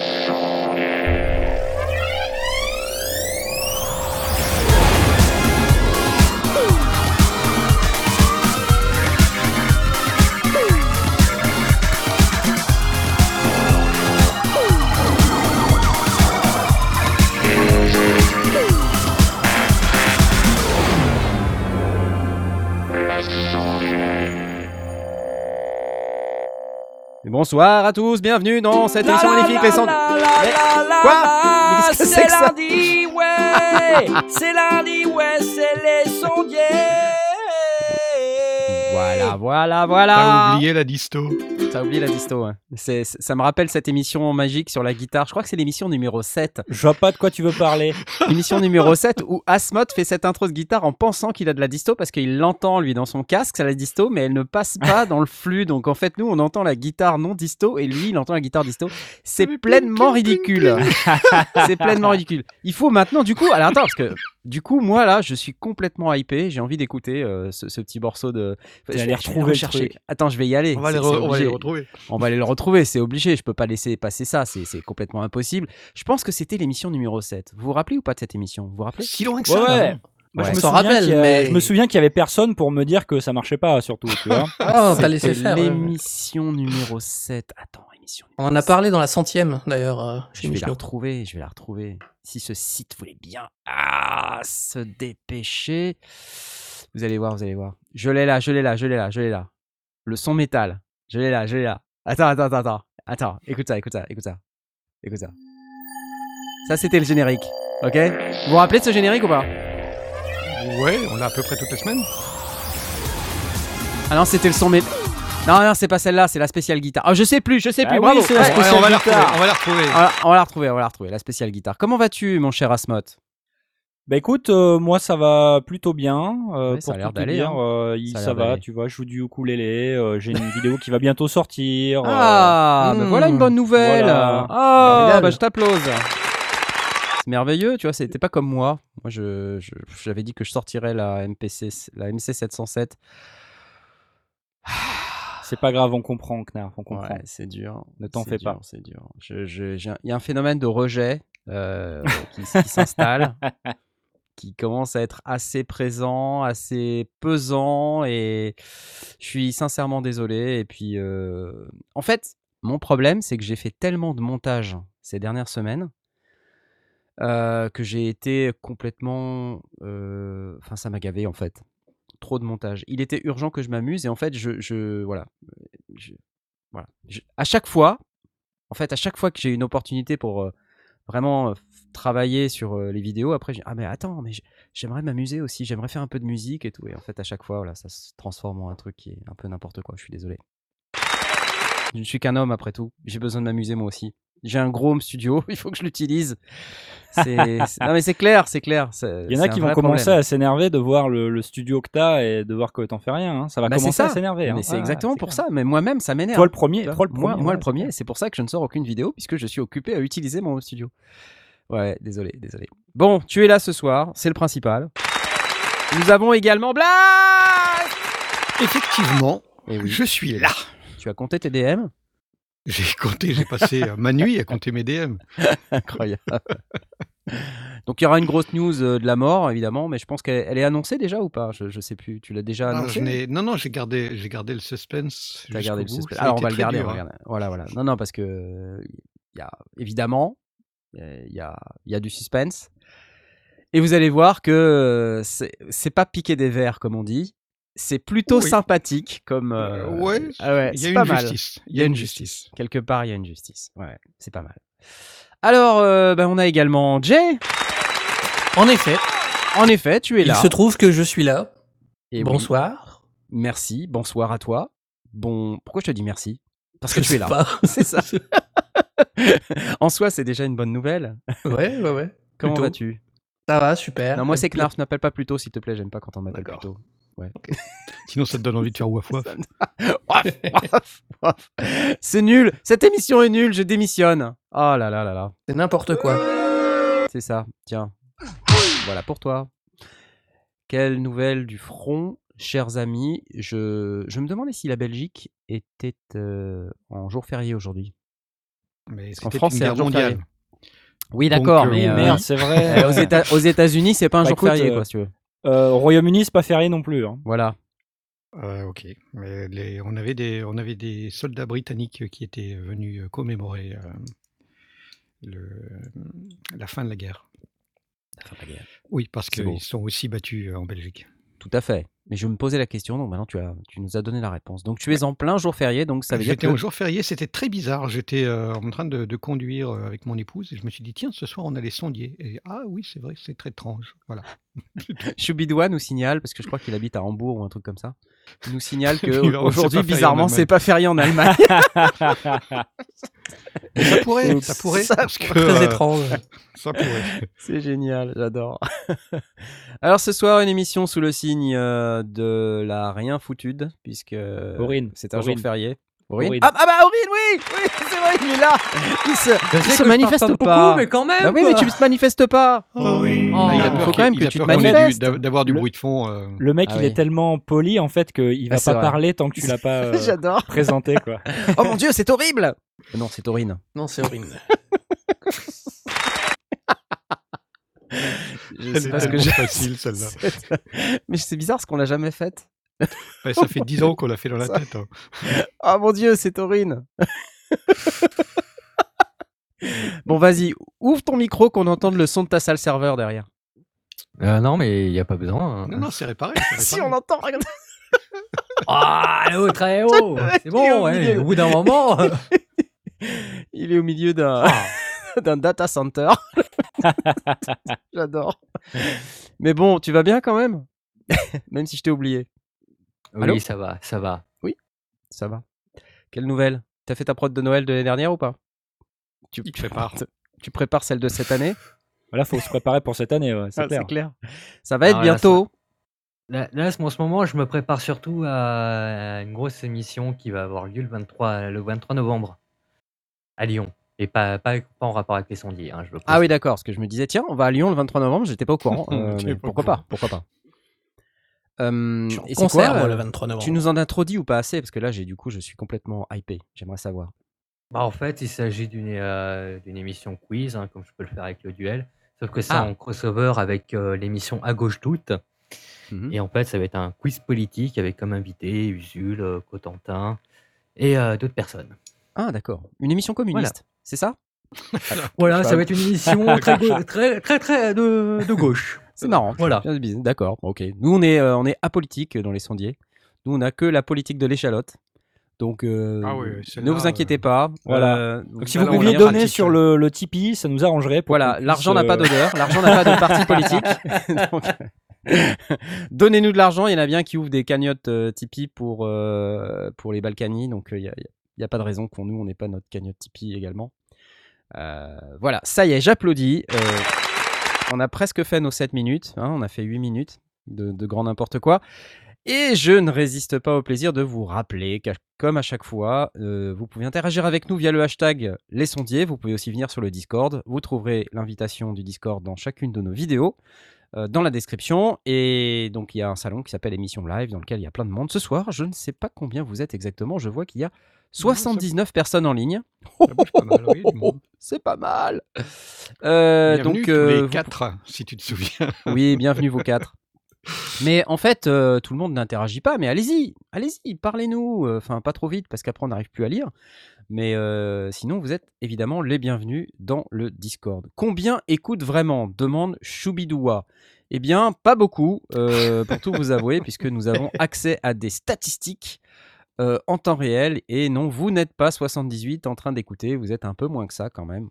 show. Bonsoir à tous, bienvenue dans cette émission magnifique. Les Quoi Mais qu'est-ce que c'est que ça lundi, ouais. C'est lundi, ouais, c'est les sondiers. Voilà, voilà, voilà. T'as oublié la disto T'as oublié la disto. C'est, ça me rappelle cette émission magique sur la guitare. Je crois que c'est l'émission numéro 7. Je vois pas de quoi tu veux parler. L'émission numéro 7 où Asmod fait cette intro de guitare en pensant qu'il a de la disto parce qu'il l'entend lui dans son casque, c'est la disto, mais elle ne passe pas dans le flux. Donc en fait, nous, on entend la guitare non disto et lui, il entend la guitare disto. C'est pleinement ridicule. c'est pleinement ridicule. Il faut maintenant, du coup, alors attends, parce que du coup, moi là, je suis complètement hypé. J'ai envie d'écouter euh, ce, ce petit morceau de. Tu Je aller je vais retrouver le rechercher. truc. Attends, je vais y aller. On va, les, on va les retrouver. On va aller le retrouver, c'est obligé. Je peux pas laisser passer ça, c'est complètement impossible. Je pense que c'était l'émission numéro 7. Vous vous rappelez ou pas de cette émission? Vous vous rappelez? Si loin que ça. ouais. non Moi, Ouais. je, me souviens rappelle, qu'il y a- mais- je me souviens qu'il y avait personne pour me dire que ça marchait pas, surtout. Tu vois Oh, t'as laissé faire. ouais. L'émission numéro 7. Attends, émission On en a 7. parlé dans la centième, d'ailleurs, euh, Je vais la retrouver, je vais la retrouver. Si ce site voulait bien ah, se dépêcher. Vous allez voir, vous allez voir. Je l'ai là, je l'ai là, je l'ai là, je l'ai là. Le son métal. Je l'ai là, je l'ai là. Attends, attends, attends, attends. Attends, écoute ça, écoute ça, écoute ça. Écoute ça. Ça, c'était le générique. Ok? Vous vous rappelez de ce générique ou pas? Ouais, on l'a à peu près toutes les semaines. Ah non, c'était le son métal. Non, non, c'est pas celle-là, c'est la spéciale guitare. Ah, je sais plus, je sais plus. Ah oui, bravo. c'est la Ouais, spéciale on va la retrouver. guitare. On va la retrouver. on va- on va la retrouver, on va la retrouver, la spéciale guitare. Comment vas-tu, mon cher Asmot Bah écoute, euh, moi ça va plutôt bien. euh, Ouais, ça a l'air d'aller, hein. euh, Ça va, tu vois, je joue du ukulélé. euh, J'ai une vidéo qui va bientôt sortir. euh, Ah, bah voilà une bonne nouvelle. voilà. Ah, bah je t'applause. C'est merveilleux, tu vois, c'était pas comme moi. Moi, je, je- j'avais dit que je sortirais la MPC, la MC 707. C'est pas grave, on comprend, Knarf, on comprend. Ouais, c'est dur. Ne t'en fais dur, pas. C'est dur. Il y a un phénomène de rejet euh, qui, s'installe, qui commence à être assez présent, assez pesant, et je suis sincèrement désolé. Et puis, euh, en fait, mon problème, c'est que j'ai fait tellement de montage ces dernières semaines euh, que j'ai été complètement. Enfin, ça m'a gavé en fait. Trop de montage. Il était urgent que je m'amuse et en fait, je, voilà, voilà. À chaque fois, en fait, à chaque fois que j'ai une opportunité pour euh, vraiment euh, travailler sur euh, les vidéos, après, j'ai ah mais attends, mais j'aimerais m'amuser aussi, j'aimerais faire un peu de musique et tout. Et en fait, à chaque fois, voilà, ça se transforme en un truc qui est un peu n'importe quoi. Je suis désolé. Je ne suis qu'un homme après tout. J'ai besoin de m'amuser moi aussi. J'ai un gros home studio, il faut que je l'utilise. Non mais c'est clair, c'est clair. Il y en a qui vont commencer problème. à s'énerver de voir le, le studio que t'as et de voir que t'en fais rien. hein. Ça va Bah, commencer à s'énerver. hein. Mais c'est exactement pour clair. ça. Mais moi-même, ça m'énerve. Toi le premier, toi le moi, premier. moi ouais, le premier, c'est pour ça que je ne sors aucune vidéo puisque je suis occupé à utiliser mon home studio. Ouais, désolé, désolé. Bon, tu es là ce soir, c'est le principal. Nous avons également Blaze Effectivement, Et oui, je suis là. tu as compté tes DM J'ai compté, j'ai passé euh, ma nuit à compter mes DM. Incroyable. Donc il y aura une grosse news euh, de la mort, évidemment, mais je pense qu'elle elle est annoncée déjà ou pas? Je, je sais plus. Tu l'as déjà Non, annoncé je n'ai- non, non, j'ai gardé, j'ai gardé le suspense. T'as gardé le bout. suspense. Ça Alors on va le garder, dur, on va hein. garder. Voilà, voilà. Non, non, parce que il y a évidemment euh, il y a, y a du suspense. Et vous allez voir que euh, c'est c'est pas piquer des verres comme on dit. C'est plutôt Oui. sympathique comme. euh, Euh, ouais, ah ouais, Il y c'est a pas une mal. justice. Il y a une justice. Quelque part, il y a une justice. Ouais, c'est pas mal. Alors, euh, ben, on a également Jay. En effet, En effet, tu es il là. se trouve que je suis là. Et oui, Bonsoir. merci. Bonsoir à toi. Bon, pourquoi je te dis merci? Parce Je que tu es sais là. pas. C'est ça. en soi, c'est déjà une bonne nouvelle. ouais, ouais, ouais. Comment vas-tu? Ça va, super. Non, moi c'est Knarf, m'appelle pas plus tôt s'il te plaît, j'aime pas quand on m'appelle plus Tôt. Sinon, ça te donne envie de faire waf waf. Ouaf, ouaf, ouaf. C'est nul, cette émission est nulle, je démissionne. Oh là là là là, C'est n'importe quoi. c'est ça, tiens. Voilà pour toi. Quelle nouvelle du front, chers amis je, je me demandais si la Belgique était euh, en jour férié aujourd'hui. Mais qu'en c'était France, c'est un jour mondiale. férié. Oui, d'accord, euh, mais euh, Merde, c'est vrai. euh, aux, Éta- aux États-Unis, c'est pas un Bah, jour écoute, férié, euh, quoi, si tu veux. Euh, au Royaume-Uni, c'est pas férié non plus. hein. Voilà. Euh, ok. Mais les- on, avait des, on avait des soldats britanniques qui étaient venus euh, commémorer euh, le- la fin de la guerre. Oui, parce C'est beau. qu'ils sont aussi battus en Belgique. Tout à fait. Mais je me posais la question, donc maintenant tu, as, tu nous as donné la réponse. Donc tu es en plein jour férié, donc ça veut dire J'étais que... un jour férié, c'était très bizarre. J'étais euh, en train de, de conduire euh, avec mon épouse et je me suis dit, tiens, ce soir on allait sondier. Et ah oui, c'est vrai, c'est très étrange. Voilà. Choubidoua nous signale, parce que je crois qu'il habite à Hambourg ou un truc comme ça, il nous signale que aujourd'hui, en bizarrement, c'est pas férié en Allemagne. Et ça pourrait, ça pourrait, Ça parce que, Très euh, étrange. ça pourrait. c'est génial, j'adore. Alors ce soir, une émission sous le signe euh, de la rien foutude, puisque Aurine. c'est un Aurine. jour férié. Aurine. Aurine. Ah, ah bah Aurine, oui, oui, c'est vrai, il est là. Il se, il se manifeste parle pas. beaucoup, mais quand même. Bah oui, mais tu te manifestes pas. Oh. il il a faut peur quand qu'il- même que tu te manifestes. D'avoir du bruit de fond. euh. Le mec, Ah il oui. est tellement poli en fait qu'il va Ah, pas vrai. parler tant que tu l'as pas euh, présenté quoi. Oh mon dieu, c'est horrible. Non, c'est Aurine. Non, c'est horrible. Je sais est pas ce que tellement j'ai. facile, celle-là. Mais c'est bizarre ce qu'on l'a jamais faite. Ouais, ça fait 10 ans qu'on l'a fait dans la Ça- tête. hein. Oh mon dieu, c'est Taurine. bon, vas-y, ouvre ton micro qu'on entende le son de ta salle serveur derrière. Euh, non, mais il n'y a pas besoin. hein. Non, non, c'est réparé. c'est Si, on entend, regarde. Ah, allô, très haut C'est Il est au bon, ouais, milieu. au bout d'un moment. Il est au milieu d'un d'un data center. J'adore. Mais bon, tu vas bien quand même? Même si je t'ai oublié. Allô? oui, ça va, ça va. Ça va. Quelle nouvelle? T'as fait ta prod de Noël de l'année dernière ou pas? Tu, Il prépare. Tu prépares celle de cette année? Voilà, faut se préparer pour cette année, ouais, c'est Ah, clair. Ça va être Ah, là, bientôt? Là, là, en ce moment, je me prépare surtout à une grosse émission qui va avoir lieu le 23, le 23 novembre à Lyon. Et pas, pas, pas en rapport avec les sondiers. Hein, je le Ah oui, d'accord, parce que je me disais, tiens, on va à Lyon le 23 novembre, j'étais pas au courant. euh, pourquoi courant. pas Pourquoi pas Euh, Je et c'est concert, quoi, moi, euh, le 23 novembre. Tu nous en as trop dit ou pas assez? Parce que là, j'ai du coup, je suis complètement hypé. J'aimerais savoir. Bah, en fait, il s'agit d'une euh, d'une émission quiz, hein, comme je peux le faire avec le duel. Sauf que c'est Ah. en crossover avec euh, l'émission À gauche toute. Mhm. Et en fait, ça va être un quiz politique avec comme invité Usul, euh, Cotentin et euh, d'autres personnes. Ah, d'accord. Une émission communiste, c'est ça? Voilà, ça va être une émission très, très, très, très de, de gauche. C'est marrant. Voilà. D'accord, ok. Nous, on est, euh, on est apolitique dans les sondiers. Nous, on a que la politique de l'échalote. Donc, euh, Ah oui, ne vous inquiétez euh, pas. voilà. Euh, Donc si vous pouviez donner sur le, le Tipeee, ça nous arrangerait. pour Voilà, l'argent n'a pas euh, d'odeur, l'argent n'a pas de parti politique. Donnez-nous de l'argent, il y en a bien qui ouvrent des cagnottes euh, Tipeee pour, euh, pour les Balkany, donc euh, il n'y a, pas de raison qu'on nous, on n'ait pas notre cagnotte Tipeee également. Euh, voilà, ça y est, j'applaudis. Euh, on a presque fait nos 7 minutes, hein, on a fait 8 minutes de, grand n'importe quoi. Et je ne résiste pas au plaisir de vous rappeler qu'à comme à chaque fois, euh, vous pouvez interagir avec nous via le hashtag Les Sondiers. Vous pouvez aussi venir sur le Discord. Vous trouverez l'invitation du Discord dans chacune de nos vidéos, dans la description. Et donc, il y a un salon qui s'appelle Émission Live dans lequel il y a plein de monde. Ce soir, je ne sais pas combien vous êtes exactement. Je vois qu'il y a 79 personnes en ligne. Oui, monde. C'est pas mal. Euh, Bienvenue donc, tous euh, les vous- quatre, si tu te souviens. oui, bienvenue vos quatre. Mais en fait, euh, tout le monde n'interagit pas. Mais allez-y, allez-y, parlez-nous. Euh, Enfin, pas trop vite parce qu'après on n'arrive plus à lire. Mais euh, sinon, vous êtes évidemment les bienvenus dans le Discord. Combien écoute vraiment? Demande Choubidoua. Eh bien, pas beaucoup, euh, pour tout vous avouer, puisque nous avons accès à des statistiques euh, en temps réel. Et non, vous n'êtes pas 78 en train d'écouter, vous êtes un peu moins que ça quand même.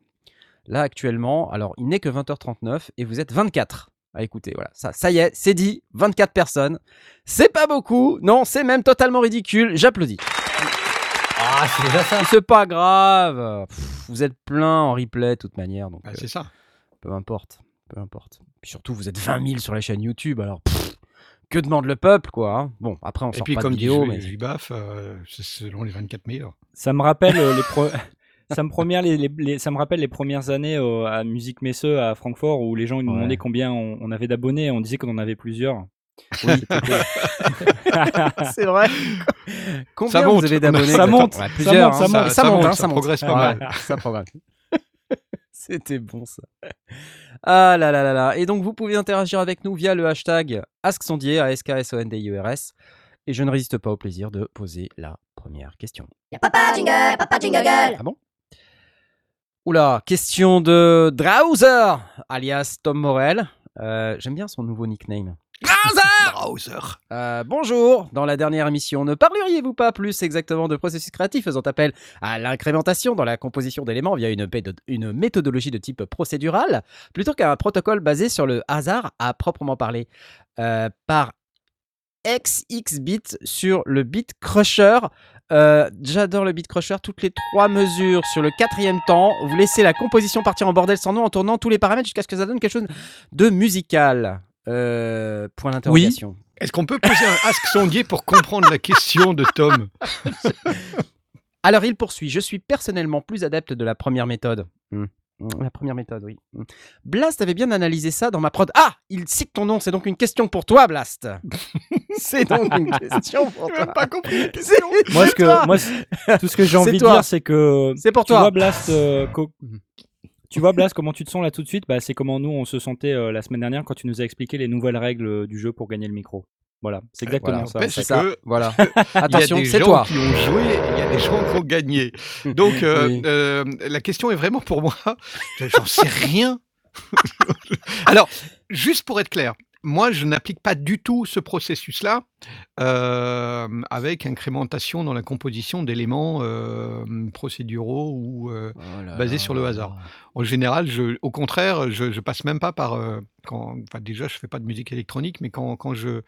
Là, actuellement, alors il n'est que 20h39 et vous êtes 24 à écouter. Voilà, ça, ça y est, c'est dit, 24 personnes. C'est pas beaucoup, non, c'est même totalement ridicule. J'applaudis. Ah, c'est déjà ça. C'est pas grave. Pff, vous êtes plein en replay de toute manière, donc Ah, euh, c'est ça. peu importe, peu importe. Puis surtout, vous êtes 20 000 sur la chaîne YouTube, alors pff, que demande le peuple, quoi. hein. bon, après, on Et sort puis, pas comme de dit vidéo, mais Jubaf, euh, c'est selon les 24 meilleurs. Ça me rappelle euh, les pro- ça me première les, les- les- ça me rappelle les premières années euh, à Musique Messeux à Francfort où les gens ils nous Ouais. demandaient combien on, on avait d'abonnés et on disait qu'on en avait plusieurs. Oui, c'est vrai. Combien Ça vous monte. avez d'abonnés Ça exactement monte. Ouais, Ça plusieurs, monte, hein, ça ça, monte. ça monte, hein, ça ça monte. progresse pas Ouais, mal. Ça progresse. C'était bon ça. Ah là là là là. Et donc vous pouvez interagir avec nous via le hashtag AskSondier, A-S-K-S-O-N-D-I-E-R-S. Et je ne résiste pas au plaisir de poser la première question. Papa jingle, papa jingle. Ah bon? Oula, question de Drowser, alias Tom Morel. Euh, J'aime bien son nouveau nickname. Browser. Euh, bonjour, dans la dernière émission, ne parleriez-vous pas plus exactement de processus créatif faisant appel à l'incrémentation dans la composition d'éléments via une, méthodologie de type procédural, plutôt qu'un protocole basé sur le hasard à proprement parler? Euh, Par XXbit sur le bit crusher. Euh, J'adore le bit crusher, toutes les trois mesures sur le quatrième temps. Vous laissez la composition partir en bordel sans nom en tournant tous les paramètres jusqu'à ce que ça donne quelque chose de musical. Euh, point d'interrogation. Est-ce qu'on peut poser un ask sondier pour comprendre la question de Tom? Alors il poursuit. Je suis personnellement plus adepte de la première méthode. Hmm. Hmm, La première méthode, oui. Hmm. Blast avait bien analysé ça dans ma prod. Ah Il cite ton nom, c'est donc une question pour toi, Blast. c'est donc une question pour toi. pas compris la C'est Moi, ce que, moi, tout ce que j'ai envie de dire, c'est que C'est pour tu toi. vois Blast, euh. Tu vois Blast, comment tu te sens là tout de suite? Bah, C'est comment nous on se sentait euh, la semaine dernière quand tu nous as expliqué les nouvelles règles euh, du jeu pour gagner le micro. Voilà, c'est exactement Voilà. ça. C'est ça. que Voilà. il y a Attention, des c'est gens toi. qui ont joué, il y a des gens qui ont gagné. Donc, euh, Oui. euh, la question est vraiment pour moi. J'en sais rien. Alors, juste pour être clair, moi, je n'applique pas du tout ce processus-là euh, avec incrémentation dans la composition d'éléments euh, procéduraux ou euh, Oh là basé là sur le hasard. en général, je, au contraire, je, je passe même pas par. quand, enfin, déjà, je fais pas de musique électronique, mais quand, quand je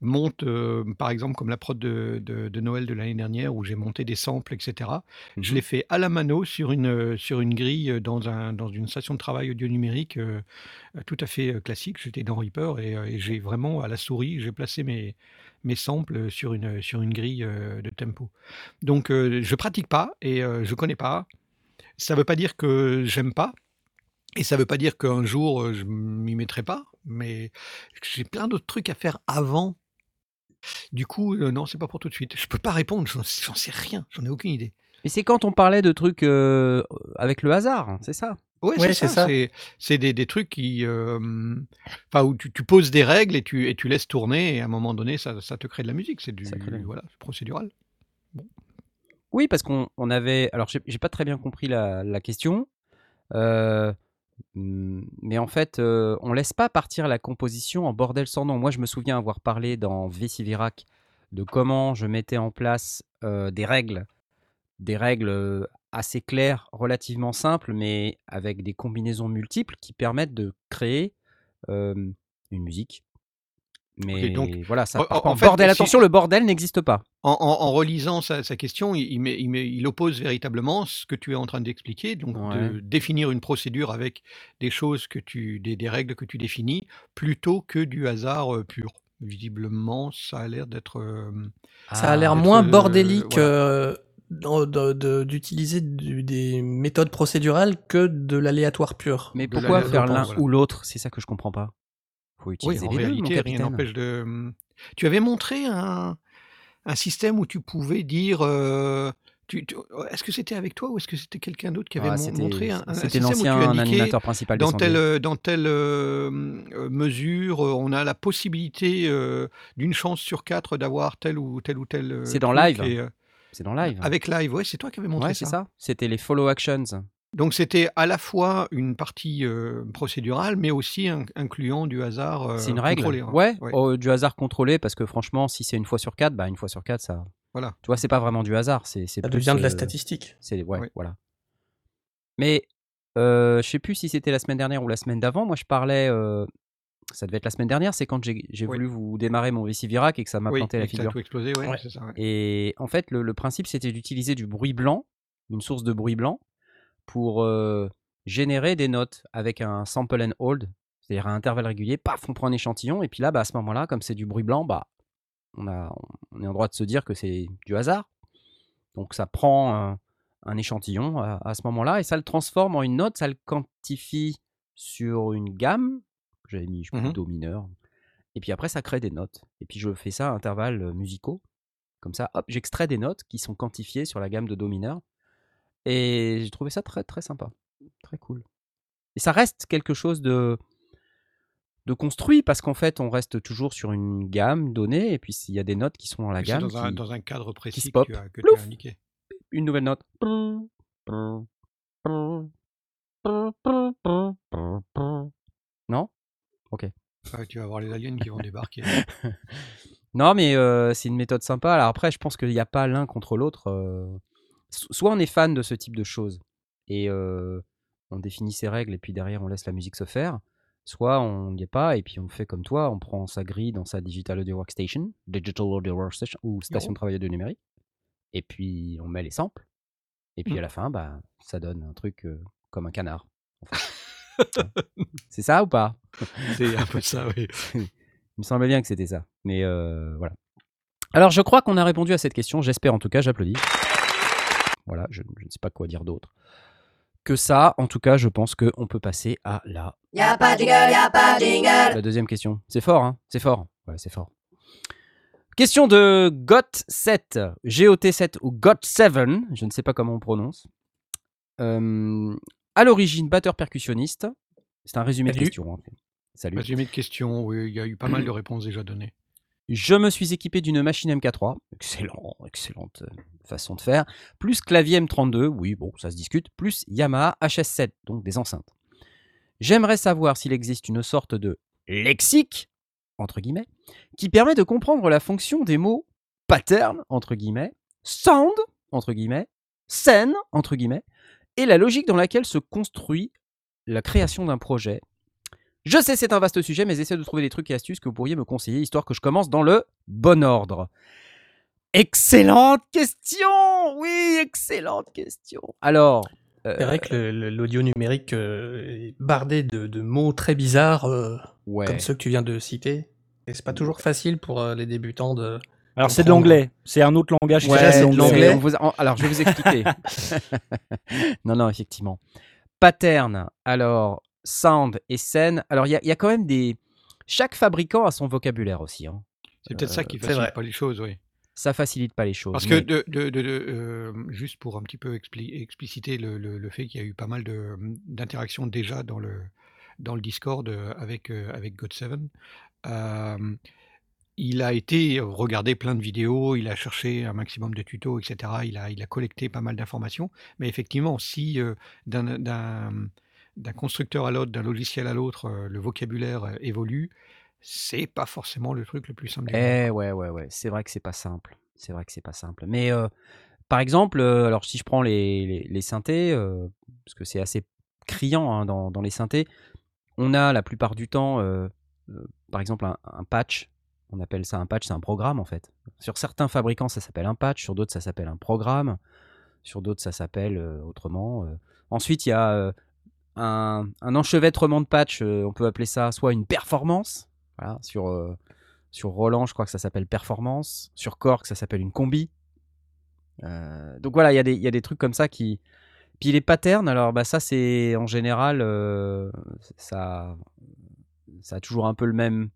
monte, euh, par exemple, comme la prod de, de- de Noël de l'année dernière, où j'ai monté des samples, etc., je Mhm. l'ai fait à la mano sur une, euh, sur une grille euh, dans, un, dans une station de travail audio numérique euh, tout à fait classique. J'étais dans Reaper et, et j'ai vraiment, à la souris, j'ai placé mes, mes samples sur une, sur une grille de tempo. Donc, euh, je pratique pas et je connais pas. Ça veut pas dire que j'aime pas. Et ça veut pas dire qu'un jour je m'y mettrai pas, mais j'ai plein d'autres trucs à faire avant. Du coup, euh, non, c'est pas pour tout de suite. Je peux pas répondre, j'en j'en sais rien, j'en ai aucune idée. Mais c'est quand on parlait de trucs euh, avec le hasard, hein, c'est ça? Ouais, Ouais, c'est c'est ça. ça. C'est c'est des, des trucs qui, euh, enfin, où tu, tu poses des règles et tu, et tu laisses tourner, et à un moment donné, ça, ça te crée de la musique. C'est du, Ça crée de la- voilà, c'est procédural. Oui, parce qu'on on avait. Alors, j'ai j'ai pas très bien compris la, la question. Euh, mais en fait, euh, on laisse pas partir la composition en bordel sans nom. Moi, je me souviens avoir parlé dans Vesivirak de comment je mettais en place euh, des règles, des règles euh, assez claires, relativement simples, mais avec des combinaisons multiples qui permettent de créer euh, une musique. Mais donc, voilà, ça en- part en- pas en en fait, bordel. Attention, le bordel n'existe pas. En, en- en relisant sa, sa question, il, il met- il met- il oppose véritablement ce que tu es en train d'expliquer, donc de définir une procédure avec des choses que tu, des, des règles que tu définis, plutôt que du hasard euh, pur. Visiblement, ça a l'air d'être. euh, Ça a l'air moins euh, bordélique voilà. euh, dans- de- de- d'utiliser du- des méthodes procédurales que de l'aléatoire pur. Mais pourquoi faire l'un voilà. ou l'autre C'est ça que je comprends pas. Faut Oui, utiliser en les deux, mon réalité, rien n'empêche de. Tu avais montré un, un système où tu pouvais dire. euh, tu- tu- Est-ce que c'était avec toi ou est-ce que c'était quelqu'un d'autre qui avait Ah, montré un, un c'était système où tu l'ancien animateur principal dans telle, euh, dans telle euh, mesure, on a la possibilité euh, d'une chance sur quatre d'avoir tel ou tel ou tel. C'est dans live. et, C'est dans live. avec live, ouais, c'est toi qui avais montré ouais, c'est ça. ça. C'était les follow actions. Donc c'était à la fois une partie euh, procédurale, mais aussi in- incluant du hasard. euh, c'est une règle. contrôlé, hein. Ouais, Ouais. oh, du hasard contrôlé parce que franchement, si c'est une fois sur quatre, bah une fois sur quatre, ça. Voilà. Tu vois, c'est pas vraiment du hasard. C'est c'est Ça plus, devient de la euh, statistique. C'est ouais, Oui. voilà. Mais euh, je sais plus si c'était la semaine dernière ou la semaine d'avant. Moi, je parlais. euh, ça devait être la semaine dernière. C'est quand j'ai j'ai Oui. voulu vous démarrer mon Vessi Virac et que ça m'a Oui, planté la et que ça a figure. tout explosé, ouais, Ouais. c'est ça. ouais. Et en fait, le, le principe, c'était d'utiliser du bruit blanc, une source de bruit blanc, pour euh, générer des notes avec un sample and hold, c'est-à-dire à intervalles réguliers. Paf, on prend un échantillon, et puis là, bah, à ce moment-là, comme c'est du bruit blanc, bah, on, a, on est en droit de se dire que c'est du hasard. Donc ça prend un, un échantillon à, à ce moment-là, et ça le transforme en une note, ça le quantifie sur une gamme, que j'avais mis, je crois, Mhm. do mineur, Et puis après, ça crée des notes. Et puis je fais ça à intervalles musicaux. Comme ça, hop, j'extrais des notes qui sont quantifiées sur la gamme de Do mineur. Et j'ai trouvé ça très très sympa. Très cool. Et ça reste quelque chose de, de construit parce qu'en fait, on reste toujours sur une gamme donnée. Et puis il y a des notes qui sont dans la gamme. dans, un, qui- dans un cadre précis se que pop. tu as, que tu as indiqué. Une nouvelle note. Non? Ok. Ouais, tu vas voir les aliens qui vont débarquer. Non, mais euh, c'est une méthode sympa. Alors après, je pense qu'il n'y a pas l'un contre l'autre. euh. So- Soit on est fan de ce type de choses et euh, on définit ses règles et puis derrière on laisse la musique se faire. Soit on n'y est pas et puis on fait comme toi, on prend sa grille dans sa Digital Audio Workstation, Digital Audio Workstation ou station de travail audio numérique et puis on met les samples. Et puis Mm. à la fin, bah, ça donne un truc euh, comme un canard. c'est ça ou pas? C'est un peu ça, oui. Il me semblait bien que c'était ça. Mais euh, voilà. Alors, je crois qu'on a répondu à cette question. J'espère en tout cas, j'applaudis. Voilà, je, je ne sais pas quoi dire d'autre. Que ça, en tout cas, je pense qu'on peut passer à la, Y'a pas de jingle, y'a pas de jingle. la deuxième question. C'est fort, hein C'est fort. Ouais, c'est fort. Question de GOT7, GOT7 ou GOT7, je ne sais pas comment on prononce. Euh, à l'origine, batteur percussionniste. C'est un résumé de Salut. question. hein. Salut. Mis de questions, oui, il y a eu pas mal de réponses déjà données. Je me suis équipé d'une machine MK3. Excellent, excellente euh, façon de faire. Plus clavier M32, oui, bon, ça se discute. Plus Yamaha HS7, donc des enceintes. J'aimerais savoir s'il existe une sorte de lexique, entre guillemets, qui permet de comprendre la fonction des mots pattern, entre guillemets, sound, entre guillemets, scène, entre guillemets, et la logique dans laquelle se construit la création d'un projet. Je sais, c'est un vaste sujet, mais j'essaie de trouver des trucs et astuces que vous pourriez me conseiller, histoire que je commence dans le bon ordre. Excellente question Oui, excellente question. Alors, euh, C'est vrai que l'audio numérique euh, est bardé de, de mots très bizarres, euh, ouais. comme ceux que tu viens de citer. Et c'est pas toujours facile pour euh, les débutants de. Alors c'est de l'anglais, c'est un autre langage. qui Ouais, Déjà, c'est de l'anglais. vous alors, je vais vous expliquer. non, non, effectivement. Pattern, alors, sound et scène. Alors, il y, a- il y a quand même des. Chaque fabricant a son vocabulaire aussi. hein. C'est peut-être ça qui c'est facilite pas les choses, oui. Ça facilite pas les choses. Parce que, mais- de, de- de- de, euh, juste pour un petit peu expli- expliciter le, le- le fait qu'il y a eu pas mal d'interactions déjà dans le, dans le Discord euh, avec, euh, avec God7, euh, il a été regarder plein de vidéos, il a cherché un maximum de tutos, etc. Il a, il a collecté pas mal d'informations. Mais effectivement, si euh, d'un- d'un constructeur à l'autre, d'un logiciel à l'autre, euh, le vocabulaire euh, évolue, c'est pas forcément le truc le plus simple. Eh ouais, ouais, ouais. C'est vrai que c'est pas simple. C'est vrai que c'est pas simple. Mais euh, par exemple, euh, alors si je prends les, les, les synthés, euh, parce que c'est assez criant hein, dans, dans les synthés, on a la plupart du temps, par exemple, un, un patch. On appelle ça un patch, c'est un programme en fait. Sur certains fabricants, ça s'appelle un patch. Sur d'autres, ça s'appelle un programme. Sur d'autres, ça s'appelle euh, autrement. euh. Ensuite, il y a euh, un, enchevêtrement de patch. euh, on peut appeler ça soit une performance. Voilà, sur, euh, sur Roland, je crois que ça s'appelle performance. Sur Korg, ça s'appelle une combi. Euh, donc voilà, il y, a des- il y a des trucs comme ça qui. Puis les patterns, alors bah ça c'est en général, ça, ça a toujours un peu le même,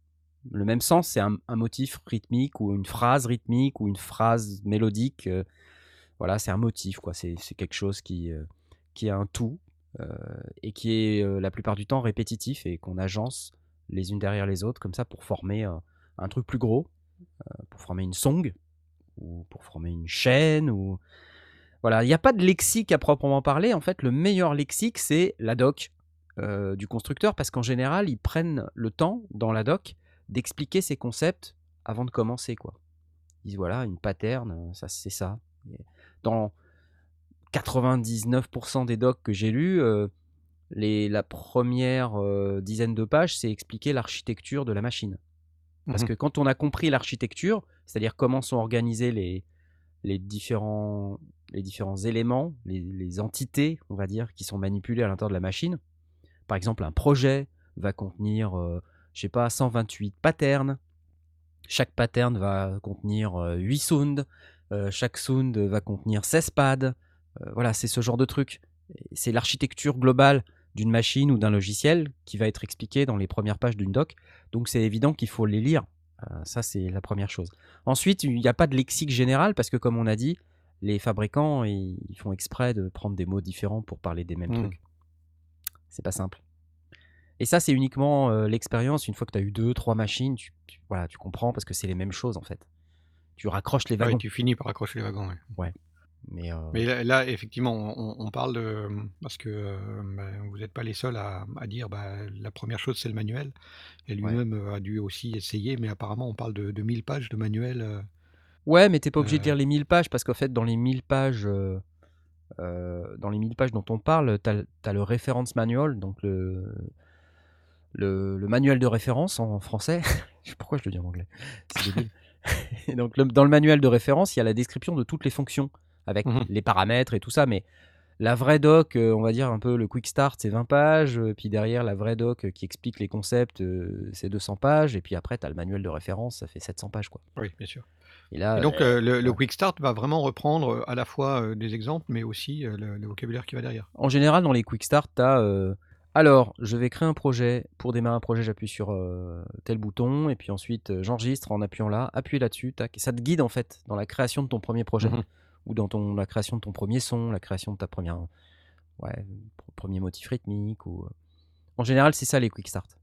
le même sens. C'est un, motif rythmique ou une phrase rythmique ou une phrase mélodique. voilà, c'est un motif, quoi. C'est quelque chose qui, qui est un tout et qui est euh, la plupart du temps répétitif et qu'on agence les unes derrière les autres comme ça pour former euh, un truc plus gros, euh, pour former une song ou pour former une chaîne ou voilà, il n'y a pas de lexique à proprement parler. En fait, le meilleur lexique c'est la doc euh, du constructeur parce qu'en général ils prennent le temps dans la doc d'expliquer ces concepts avant de commencer quoi. Ils disent voilà une pattern, euh, ça c'est ça. Dans 99% des docs que j'ai lus, euh, les, la première euh, dizaine de pages, c'est expliquer l'architecture de la machine. Parce Mhm. que quand on a compris l'architecture, c'est-à-dire comment sont organisés les, les, différents, les différents éléments, les, les entités, on va dire, qui sont manipulées à l'intérieur de la machine, par exemple, un projet va contenir, euh, je sais pas, 128 patterns. Chaque pattern va contenir euh, 8 sounds. euh, chaque sound va contenir 16 pads. Euh, voilà, c'est ce genre de truc. C'est l'architecture globale d'une machine ou d'un logiciel qui va être expliqué dans les premières pages d'une doc. Donc c'est évident qu'il faut les lire. Euh, ça, c'est la première chose. Ensuite, il n'y a pas de lexique général parce que, comme on a dit, les fabricants, ils font exprès de prendre des mots différents pour parler des mêmes Mm. trucs. C'est pas simple. Et ça, c'est uniquement euh, l'expérience. Une fois que tu as eu deux, trois machines, tu, tu- voilà, tu comprends parce que c'est les mêmes choses en fait. Tu raccroches les Ouais, wagons. tu finis par accrocher les wagons. ouais. Mais, euh, Mais là, là, effectivement, on, on parle de. Parce que euh, bah, vous n'êtes pas les seuls à, à dire bah, la première chose, c'est le manuel. Et lui-même euh, a dû aussi essayer, mais apparemment, on parle de, de 1000 pages de manuel. euh, Ouais, mais t'es pas obligé de lire les 1000 pages parce qu'en fait, dans les 1000 pages, dans les 1000 pages dont on parle, t'as as le reference manual, donc le, le, le manuel de référence en français. Pourquoi je le dis en anglais C'est débile. Et donc, le- dans le manuel de référence, il y a la description de toutes les fonctions avec Mhm. les paramètres et tout ça, mais la vraie doc, euh, on va dire un peu le quick start, c'est 20 pages, euh, puis derrière la vraie doc euh, qui explique les concepts, c'est 200 pages, et puis après, tu as le manuel de référence, ça fait 700 pages, quoi. Oui, bien sûr. Et là, Et donc, euh, le. Quick Start va vraiment reprendre à la fois des exemples, mais aussi le, le vocabulaire qui va derrière. En général, dans les quick start, tu as alors, je vais créer un projet. Pour démarrer un projet, j'appuie sur euh, tel bouton et puis ensuite j'enregistre en appuyant là, appuie là-dessus, tac. Et ça te guide en fait dans la création de ton premier projet Mhm. Ou dans ton, la création de ton premier son, la création de ta première ouais, pr- premier motif rythmique ou euh. en général, c'est ça les quick start.